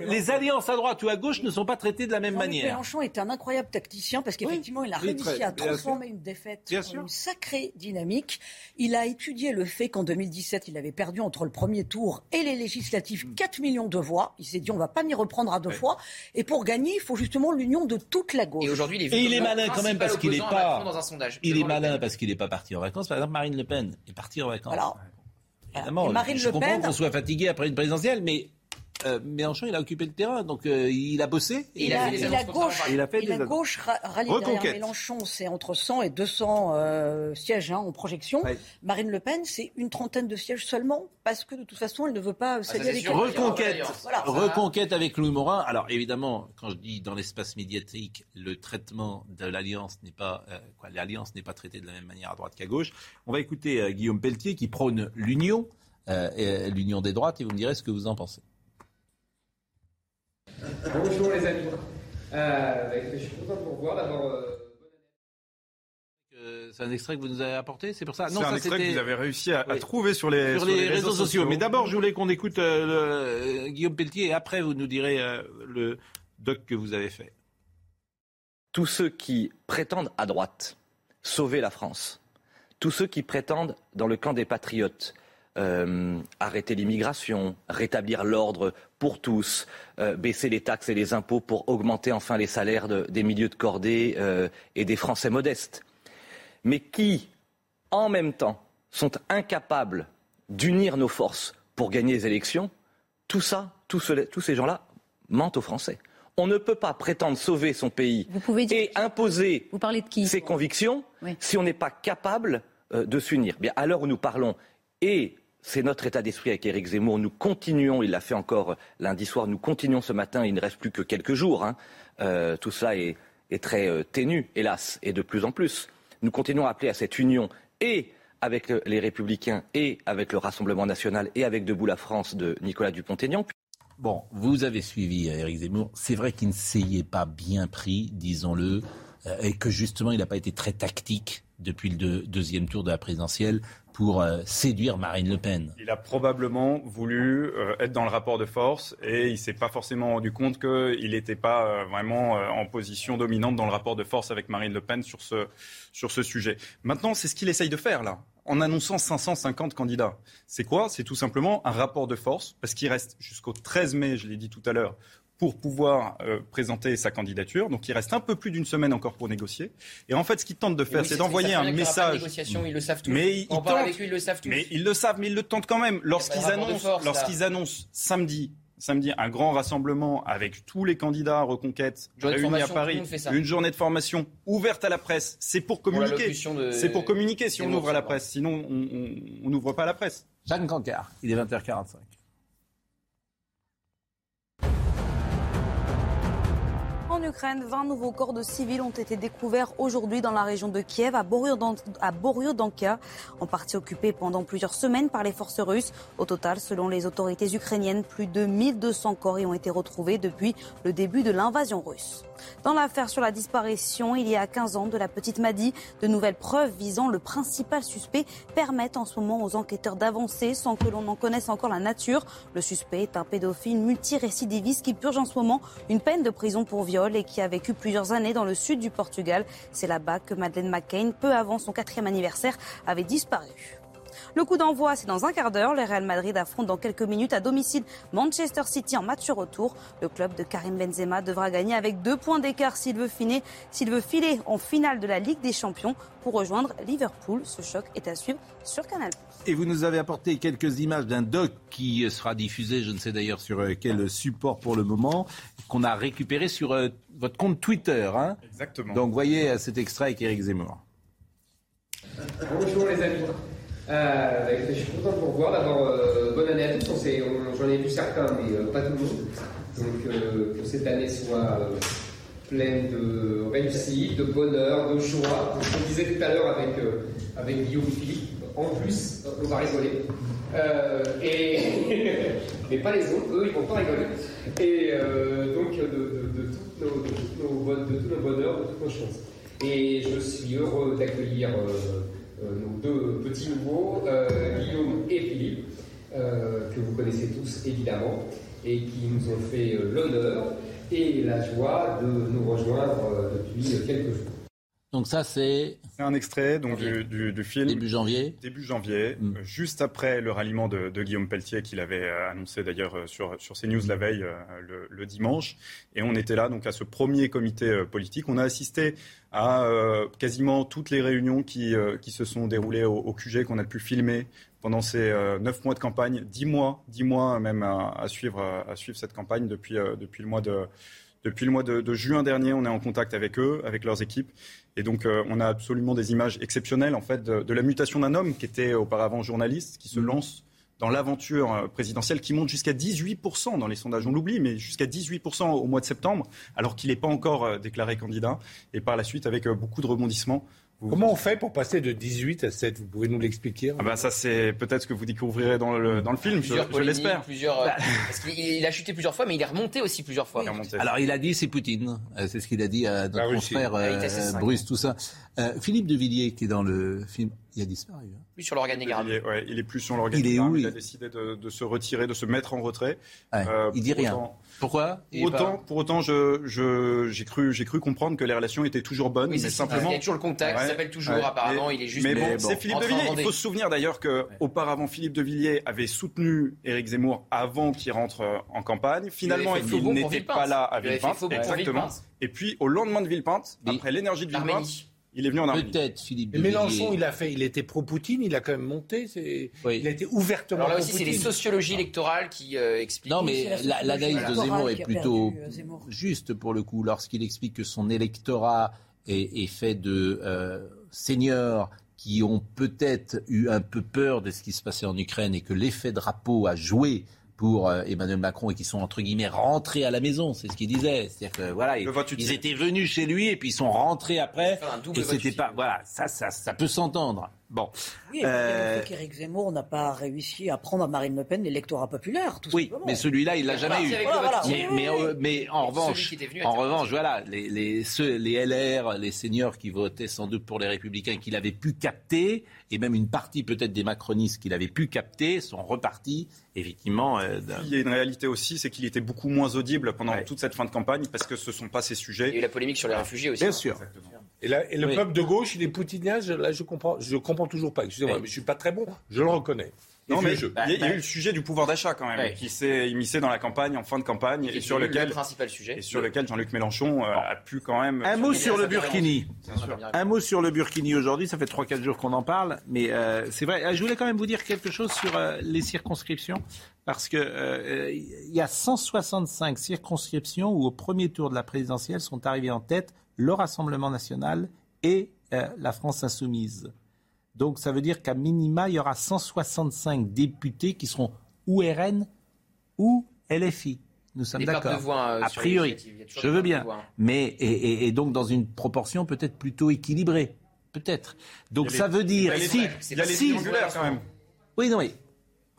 les, alliances à droite ou à gauche ne sont pas traitées de la même Jean-Luc manière. Mélenchon est un incroyable tacticien parce qu'effectivement, il a réussi très- à transformer une défaite Bien en sûr. une sacrée dynamique. Il a étudié le fait qu'en 2017, il avait perdu entre le premier tour et les législatives 4 millions de voix. Il s'est dit, on va pas m'y reprendre à deux fois. Et pour gagner, il faut justement l'union de toute la gauche. Et aujourd'hui, il est malin quand même parce qu'il n'est pas. Il est malin parce qu'il n'est pas parti en vacances. Par exemple, Marine Le Pen est partie en vacances. Alors, Évidemment, Et Marine je Le comprends Pen- qu'on soit fatigué après une présidentielle, mais euh, Mélenchon, il a occupé le terrain, donc euh, il a bossé. Et Il a la, fait la gauche, contraires. Il a fait et des la annonces. gauche ra- rallie derrière Mélenchon, c'est entre 100 et 200 euh, sièges hein, en projection. Ouais. Marine Le Pen, c'est une trentaine de sièges seulement, parce que de toute façon, elle ne veut pas ça, céder c'est avec. Reconquête, Voilà. reconquête avec Louis Morin. Alors évidemment, quand je dis dans l'espace médiatique, le traitement de l'alliance n'est pas euh, quoi, l'alliance n'est pas traitée de la même manière à droite qu'à gauche. On va écouter euh, Guillaume Pelletier qui prône l'union, euh, l'union des droites, et vous me direz ce que vous en pensez. Bonjour les amis. Euh, bah, je suis content de vous revoir d'abord. euh, Euh, c'est un extrait que vous nous avez apporté, c'est pour ça? C'est un ça, extrait que vous avez réussi à, à Oui. trouver sur les, sur les réseaux, sociaux. Mais d'abord, je voulais qu'on écoute euh, le- Guillaume Pelletier et après, vous nous direz euh, le doc que vous avez fait. tous ceux qui prétendent à droite sauver la France, tous ceux qui prétendent dans le camp des patriotes euh, arrêter l'immigration, rétablir l'ordre pour tous, euh, baisser les taxes et les impôts pour augmenter enfin les salaires de- des milieux de cordée euh, et des Français modestes, mais qui, en même temps, sont incapables d'unir nos forces pour gagner les élections, tout ça, tous, ce- tous ces gens-là mentent aux Français. On ne peut pas prétendre sauver son pays et imposer Vous parlez de qui ses convictions Oui. si on n'est pas capable de s'unir. Bien, à l'heure où nous parlons, et c'est notre état d'esprit avec Éric Zemmour, nous continuons, il l'a fait encore lundi soir, nous continuons ce matin, il ne reste plus que quelques jours. hein. Euh, tout cela est, très euh, ténu, hélas, et de plus en plus. Nous continuons à appeler à cette union et avec les Républicains et avec le Rassemblement national et avec Debout la France de Nicolas Dupont-Aignan. Bon, vous avez suivi euh, Éric Zemmour. C'est vrai qu'il ne s'y est pas bien pris, disons-le, et que justement, il n'a pas été très tactique depuis le deux- deuxième tour de la présidentielle pour euh, séduire Marine Le Pen. Il a probablement voulu euh, être dans le rapport de force et il s'est pas forcément rendu compte qu'il n'était pas euh, vraiment en position dominante dans le rapport de force avec Marine Le Pen sur ce, sur ce sujet. Maintenant, c'est ce qu'il essaye de faire là, en annonçant 550 candidats. C'est quoi? C'est tout simplement un rapport de force, parce qu'il reste jusqu'au 13 mai, je l'ai dit tout à l'heure, pour pouvoir euh, présenter sa candidature. Donc il reste un peu plus d'une semaine encore pour négocier. Et en fait, ce qu'il tente de faire, oui, c'est d'envoyer un message. négociation, ils le savent tous. Mais ils on parle tentent. avec lui, ils le savent tous. Mais ils le savent, mais ils le tentent quand même. Lorsqu'ils rapport de annoncent, lorsqu'ils annoncent samedi, samedi un grand rassemblement avec tous les candidats à Reconquête réunis à Paris, une journée de formation ouverte à la presse, c'est pour communiquer. de- C'est pour communiquer si on ouvre à la presse. Sinon, on- n'ouvre pas la presse. Jeanne Cancard, il est 20h45. En Ukraine, 20 nouveaux corps de civils ont été découverts aujourd'hui dans la région de Kiev, à Boryodan- à Boryodanka, en partie occupée pendant plusieurs semaines par les forces russes. Au total, selon les autorités ukrainiennes, plus de 1200 corps y ont été retrouvés depuis le début de l'invasion russe. Dans l'affaire sur la disparition, il y a 15 ans, de la petite Madi, de nouvelles preuves visant le principal suspect permettent en ce moment aux enquêteurs d'avancer sans que l'on en connaisse encore la nature. Le suspect est un pédophile multirécidiviste qui purge en ce moment une peine de prison pour viol et qui a vécu plusieurs années dans le sud du Portugal. C'est là-bas que Madeleine McCain, peu avant son quatrième anniversaire, avait disparu. Le coup d'envoi, c'est dans un quart d'heure. Le Real Madrid affronte dans quelques minutes à domicile Manchester City en match retour. Le club de Karim Benzema devra gagner avec deux points d'écart s'il veut, filer- s'il veut filer en finale de la Ligue des Champions pour rejoindre Liverpool. Ce choc est à suivre sur Canal. Et vous nous avez apporté quelques images d'un doc qui sera diffusé, je ne sais d'ailleurs sur euh, quel support pour le moment, qu'on a récupéré sur euh, votre compte Twitter. hein. Exactement. Donc voyez euh, cet extrait avec Éric Zemmour. Bonjour les amis. Euh, bah, je suis content de vous revoir. D'abord, euh, bonne année à tous. J'en ai vu certains, mais euh, pas tout le monde. Donc, que cette année soit pleine de réussite, de bonheur, de joie. Donc, on disait tout à l'heure avec, avec Guillaume en plus, on va rigoler. Et... mais pas les autres, eux, ils vont pas rigoler. Et donc, de, de, de, toutes nos, bonheurs, de toutes nos chances. Et je suis heureux d'accueillir nos deux petits nouveaux, euh, Guillaume et Philippe, euh, que vous connaissez tous évidemment, et qui nous ont fait euh, l'honneur et la joie de nous rejoindre euh, depuis euh, quelques jours. Donc ça c'est C'est un extrait donc, du, du- du film. début janvier. Début janvier, euh, juste après le ralliement de, de Guillaume Pelletier, qu'il avait euh, annoncé d'ailleurs euh, sur, sur CNews la veille, le, le dimanche. Et on était là donc à ce premier comité politique. On a assisté à euh, quasiment toutes les réunions qui, euh, qui se sont déroulées au, au QG, qu'on a pu filmer pendant ces neuf mois de campagne, dix mois, dix mois même à, à suivre, à suivre cette campagne depuis, euh, depuis le mois de depuis le mois de, de juin dernier, on est en contact avec eux, avec leurs équipes. Et donc, euh, on a absolument des images exceptionnelles, en fait, de, de la mutation d'un homme qui était auparavant journaliste, qui se lance dans l'aventure euh, présidentielle, qui monte jusqu'à 18% dans les sondages. On l'oublie, mais jusqu'à 18% au mois de septembre, alors qu'il n'est pas encore euh, déclaré candidat. Et par la suite, avec beaucoup de rebondissements. Vous- Comment on fait pour passer de 18 à 7 Vous pouvez nous l'expliquer Ah bah ça, c'est peut-être ce que vous découvrirai dans le, dans le film, je, Plusieurs je polémiques, l'espère. plusieurs. euh, parce qu'il il a chuté plusieurs fois, mais il est remonté aussi plusieurs fois. Alors il a dit c'est Poutine, Euh, c'est ce qu'il a dit à notre confrère Ah, euh. Bruce, tout ça. Euh, Philippe de Villiers qui est dans le film, il a disparu. hein. Plus sur l'organigramme. Il est, ouais, il est plus sur Il est l'organigramme. où, Il, a il décidé de, de se retirer, de se mettre en retrait. Ouais, Euh, il dit pour rien. autant- Pourquoi? Il Pour autant, pas- pour autant, je, je- j'ai cru, comprendre que les relations étaient toujours bonnes, Oui, mais c'est simplement. Il y a toujours le contact. Ouais, il s'appelle toujours, Ouais. apparemment, Mais- il est juste Mais bon, c'est Philippe de Villiers. Il faut se souvenir d'ailleurs que auparavant Philippe de Villiers avait soutenu Éric Zemmour avant qu'il rentre euh, en campagne. Finalement, il bon n'était pas là à Il Villepinte. Exactement. Et puis au lendemain de Villepinte, après l'énergie de Villepinte. Il est venu en Arménie. Peut-être Philippe Et de Mélenchon, il a fait, il était pro-Poutine, il a quand même monté, c'est, il a été ouvertement Alors là aussi, c'est les sociologies électorales qui euh, expliquent. Non, mais la- l'analyse de Zemmour est plutôt perdu, euh, Zemmour. juste pour le coup, lorsqu'il explique que son électorat est, est fait de euh, seniors qui ont peut-être eu un peu peur de ce qui se passait en Ukraine et que l'effet drapeau a joué pour euh, Emmanuel Macron et qui sont entre guillemets rentrés à la maison, c'est ce qu'il disait. C'est-à-dire que voilà, ils, ils étaient venus chez lui et puis ils sont rentrés après. un double Et vote c'était pas voilà, ça, ça, ça peut s'entendre. Bon. Oui, Euh, qu'Éric Zemmour n'a pas réussi à prendre à Marine Le Pen l'électorat populaire, tout Oui, simplement. mais celui-là, il l'a jamais eu. Mais, mais, euh, mais en revanche, en revanche, voilà, les, les, ceux, les LR, les seniors qui votaient sans doute pour les Républicains, qu'il avait pu capter, et même une partie peut-être des macronistes qu'il avait pu capter, sont repartis, effectivement. euh, Il y a une réalité aussi, c'est qu'il était beaucoup moins audible pendant toute cette fin de campagne parce que ce ne sont pas ses sujets. Il y a eu la polémique sur les réfugiés aussi. Bien sûr. Et, là, et le Oui. peuple de gauche, il est poutinien, je- là je comprends, je comprends toujours pas. Excusez-moi, mais je suis pas très bon, je le reconnais. Non, mais jeu. il y, a- a eu le sujet du pouvoir d'achat quand même, Ouais. qui s'est immiscé dans la campagne, en fin de campagne, et sur lequel, le principal sujet. et sur lequel Jean-Luc Mélenchon euh, a pu quand même. Un mot sur le. Burkini. Un mot sur le Burkini aujourd'hui, ça fait 3-4 jours qu'on en parle, mais euh, c'est vrai. Ah, Je voulais quand même vous dire quelque chose sur euh, les circonscriptions, parce que euh, il y a 165 circonscriptions où au premier tour de la présidentielle sont arrivés en tête le Rassemblement national et euh, la France insoumise. Donc ça veut dire qu'à minima, il y aura 165 députés qui seront ou RN ou LFI. Nous sommes d'accord. euh, a priori, je veux bien, mais et, et- et donc dans une proportion peut-être plutôt équilibrée, peut-être. Donc ça les- veut dire il y a les- si, il y a les si- quand même. Oui, non mais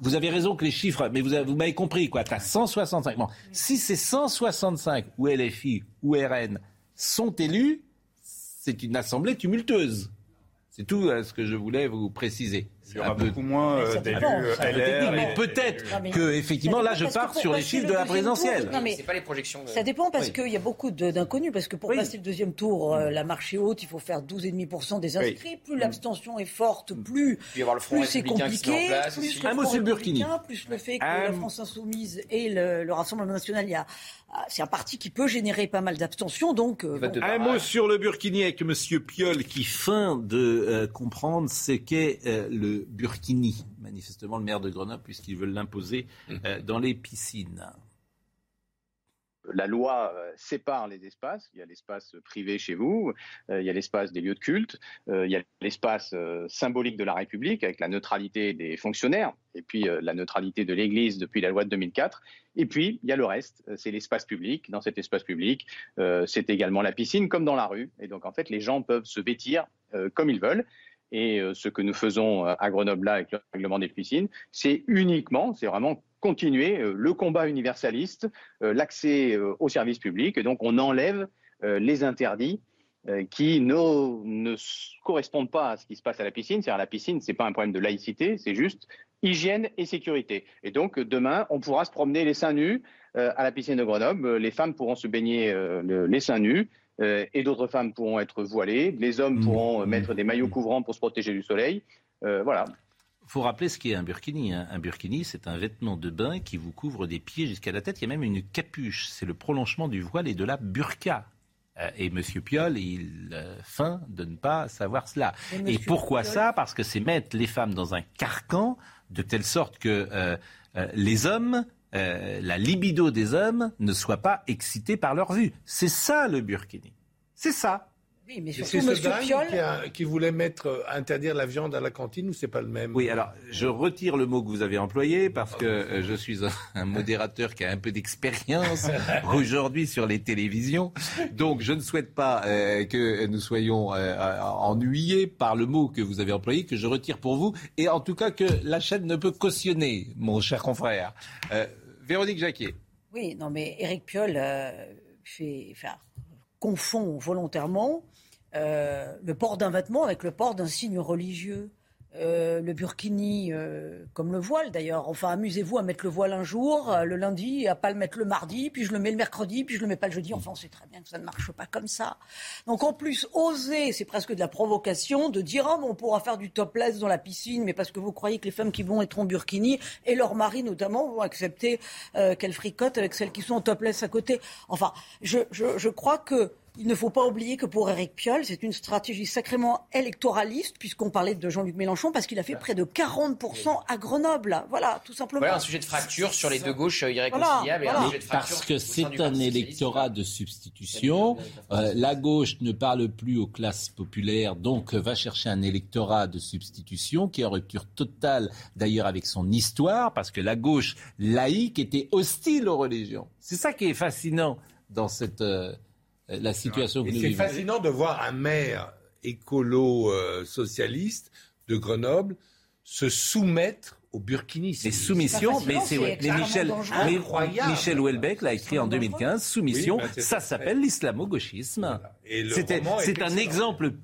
vous avez raison que les chiffres, mais vous, avez- vous m'avez compris quoi. T'as 165. Bon, si ces 165 ou LFI ou RN sont élus, c'est une assemblée tumultueuse. C'est tout euh, ce que je voulais vous préciser. Il y aura beaucoup moins euh, d'élus euh, LR. peut-être que effectivement là je pars sur les chiffres de la présidentielle. non, mais C'est pas les projections. de- Ça dépend parce qu'il y a beaucoup d'inconnus. Parce que pour passer le deuxième tour, euh, la marche est haute, il faut faire 12,5% des inscrits. Plus l'abstention est forte, plus, Front plus c'est compliqué. Plus Un mot sur le Burkini. Plus le fait que Un- la France Insoumise et le, le Rassemblement National, il y a, ah, c'est un parti qui peut générer pas mal d'abstention. Donc, euh, bon. Un mot sur le Burkini avec Monsieur Piolle qui feint de euh, comprendre ce qu'est euh, le Burkini. Manifestement le maire de Grenoble puisqu'ils veulent l'imposer euh, dans les piscines. la loi euh, sépare les espaces. Il y a l'espace privé chez vous, euh, il y a l'espace des lieux de culte, euh, il y a l'espace euh, symbolique de la République avec la neutralité des fonctionnaires et puis euh, la neutralité de l'Église depuis la loi de 2004. Et puis, il y a le reste, c'est l'espace public. Dans cet espace public, euh, c'est également la piscine comme dans la rue. Et donc, en fait, les gens peuvent se vêtir euh, comme ils veulent. Et euh, ce que nous faisons euh, à Grenoble là avec le règlement des piscines, c'est uniquement, c'est vraiment continuer euh, le combat universaliste, l'accès aux services publics. Et donc, on enlève les interdits qui ne, correspondent pas à ce qui se passe à la piscine. C'est-à-dire, la piscine, c'est pas un problème de laïcité, c'est juste hygiène et sécurité. Et donc, demain, on pourra se promener les seins nus à la piscine de Grenoble. Les femmes pourront se baigner le- les seins nus. Euh, et d'autres femmes pourront être voilées. Les hommes pourront euh, mettre des maillots couvrants pour se protéger du soleil. Euh, voilà. faut rappeler ce qu'est un burkini. hein. Un burkini, c'est un vêtement de bain qui vous couvre des pieds jusqu'à la tête. Il y a même une capuche. C'est le prolongement du voile et de la burqa. Et Monsieur Piolle, il euh, feint de ne pas savoir cela. Et pourquoi Piolle- ça? Parce que c'est mettre les femmes dans un carcan de telle sorte que euh, euh, les hommes, euh, la libido des hommes, ne soit pas excitée par leur vue. C'est ça le burkini. C'est ça. Oui, mais surtout, c'est ce Piolle. qui, a- qui voulait mettre euh, interdire la viande à la cantine ou c'est pas le même Oui, alors je retire le mot que vous avez employé parce que euh, je suis un, un modérateur qui a un peu d'expérience aujourd'hui sur les télévisions. Donc je ne souhaite pas euh, que nous soyons euh, ennuyés par le mot que vous avez employé, que je retire pour vous, et en tout cas que la chaîne ne peut cautionner, mon cher confrère. Euh, Véronique Jacquier. Oui, non, mais Éric Piolle euh, fait, enfin, confond volontairement euh, le port d'un vêtement avec le port d'un signe religieux. euh, le burkini euh, comme le voile d'ailleurs. Enfin, amusez-vous à mettre le voile un jour, euh, le lundi, à pas le mettre le mardi, puis je le mets le mercredi, puis je le mets pas le jeudi. Enfin, on sait très bien que ça ne marche pas comme ça. Donc en plus, oser, c'est presque de la provocation de dire mais on pourra faire du topless dans la piscine, mais parce que vous croyez que les femmes qui vont être en burkini et leurs maris notamment vont accepter euh, qu'elles fricotent avec celles qui sont en topless à côté. Enfin, je, je, je crois que il ne faut pas oublier que pour Éric Piolle, c'est une stratégie sacrément électoraliste, puisqu'on parlait de Jean-Luc Mélenchon, parce qu'il a fait près de 40% à Grenoble. Voilà, tout simplement. Voilà un sujet de fracture sur les deux gauches euh, irréconciliables et un Voilà. sujet de fracture Parce que c'est un électorat de substitution. Euh, la gauche ne parle plus aux classes populaires, donc euh, va chercher un électorat de substitution qui est en rupture totale d'ailleurs avec son histoire, parce que la gauche laïque était hostile aux religions. C'est ça qui est fascinant dans cette euh, la situation que Et nous c'est fascinant de voir un maire écolo-socialiste de Grenoble se soumettre au burkini. Les soumissions, mais c'est ouais, Michel, incroyable. Michel Houellebecq l'a écrit en 2015. Soumission, Oui, bah, ça s'appelle l'islamo-gauchisme. Est C'est un excellent. exemple euh,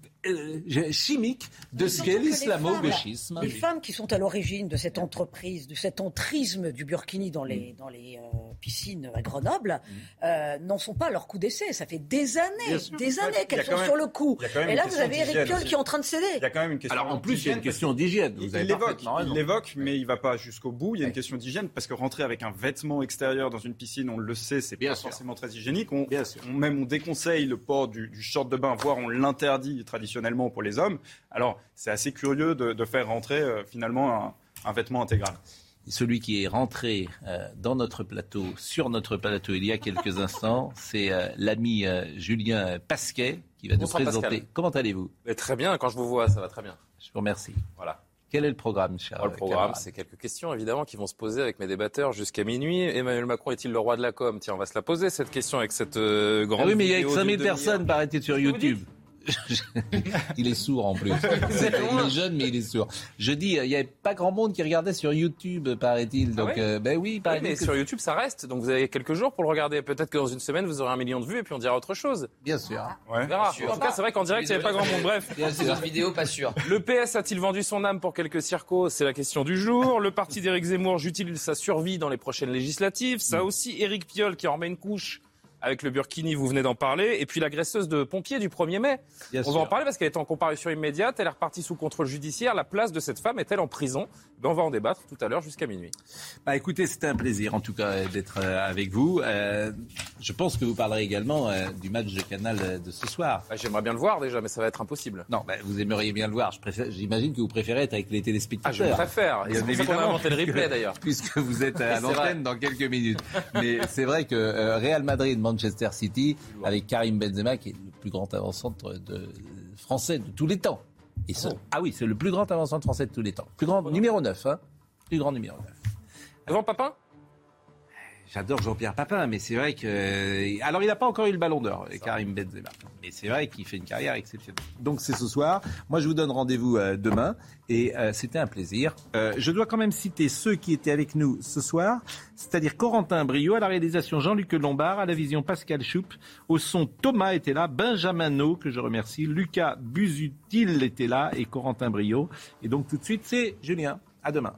chimique de ce qu'est l'islamo-gauchisme. femmes- Les femmes qui sont à l'origine de cette entreprise, de cet entrisme du burkini dans les, dans les euh, piscines à Grenoble, euh, n'en sont pas à leur coup d'essai. Ça fait des années, sûr. des années qu'elles sont même- sur le coup. Et là, vous avez Eric Piolle qui est en train de céder. Il y a quand même une question Alors en plus, il y a d'hygiène une question d'hygiène. Il l'évoque, mais il va pas jusqu'au bout. Il y a une question d'hygiène parce que rentrer avec un vêtement extérieur dans une piscine, on le sait, c'est pas forcément très hygiénique. On, on- même on déconseille le port du, du short de bain, voire on l'interdit traditionnellement pour les hommes. Alors c'est assez curieux de, de faire rentrer euh, finalement un, un vêtement intégral. Celui qui est rentré euh, dans notre plateau, sur notre plateau il y a quelques instants, c'est euh, l'ami euh, Julien Pasquet qui va nous présenter. Pascal. Comment allez-vous? Très bien, quand je vous vois, ça va très bien. Je vous remercie. Voilà. Quel est le programme, cher le programme, c'est quelques questions évidemment qui vont se poser avec mes débatteurs jusqu'à minuit. Emmanuel Macron est-il le roi de la com? Tiens, on va se la poser cette question avec cette euh, grande. Ah oui, mais il y a vidéo que 5000 d'une demi-heure. personnes, paraît-il, sur YouTube. il est sourd en plus. Il est jeune, mais il est sourd. Je dis, il n'y avait pas grand monde qui regardait sur YouTube, paraît-il. Donc, Ah ouais euh, ben oui, Oui, paraît mais sur YouTube, ça reste. Donc vous avez quelques jours pour le regarder. Peut-être que dans une semaine, vous aurez un million de vues et puis on dira autre chose. Bien sûr. On verra. Bien sûr. En tout cas, c'est vrai qu'en direct, il n'y avait pas grand monde. Bref. Bien sûr. Vidéo, pas sûr. Le PS a-t-il vendu son âme pour quelques circos? C'est la question du jour. Le parti d'Éric Zemmour joue-t-il sa survie dans les prochaines législatives Ça aussi, Éric Piolle qui en remet une couche avec le burkini, vous venez d'en parler. Et puis l'agresseuse de pompiers du 1er mai. Bien on va en parler parce qu'elle est en comparution immédiate. Elle est repartie sous contrôle judiciaire. La place de cette femme est-elle en prison? Ben, On va en débattre tout à l'heure jusqu'à minuit. Bah, écoutez, c'était un plaisir en tout cas d'être euh, avec vous. Euh, je pense que vous parlerez également euh, du match de Canal de ce soir. Bah, J'aimerais bien le voir déjà, mais ça va être impossible. Non, bah, vous aimeriez bien le voir. J'imagine que vous préférez être avec les téléspectateurs. Ah, je préfère. Et c'est pour inventé le replay, d'ailleurs. Puisque vous êtes à l'antenne dans quelques minutes. Mais c'est vrai que euh, Real Madrid, Manchester City, avec Karim Benzema, qui est le plus grand avant-centre de, français de tous les temps. Et ce- Ah oui, c'est le plus grand avant-centre français de tous les temps. Plus grand, numéro 9, hein. Plus grand numéro 9. Devant Papin? J'adore Jean-Pierre Papin, mais c'est vrai que. Alors, il n'a pas encore eu le ballon d'or, Karim Benzema. Mais c'est vrai qu'il fait une carrière exceptionnelle. Donc, c'est ce soir. Moi, je vous donne rendez-vous euh, demain. Et euh, c'était un plaisir. Euh, je dois quand même citer ceux qui étaient avec nous ce soir, c'est-à-dire Corentin Brio, à la réalisation Jean-Luc Lombard, à la vision Pascal Choup, au son Thomas était là, Benjamin No, que je remercie, Lucas Busutil était là et Corentin Brio. Et donc, tout de suite, c'est Julien. À demain.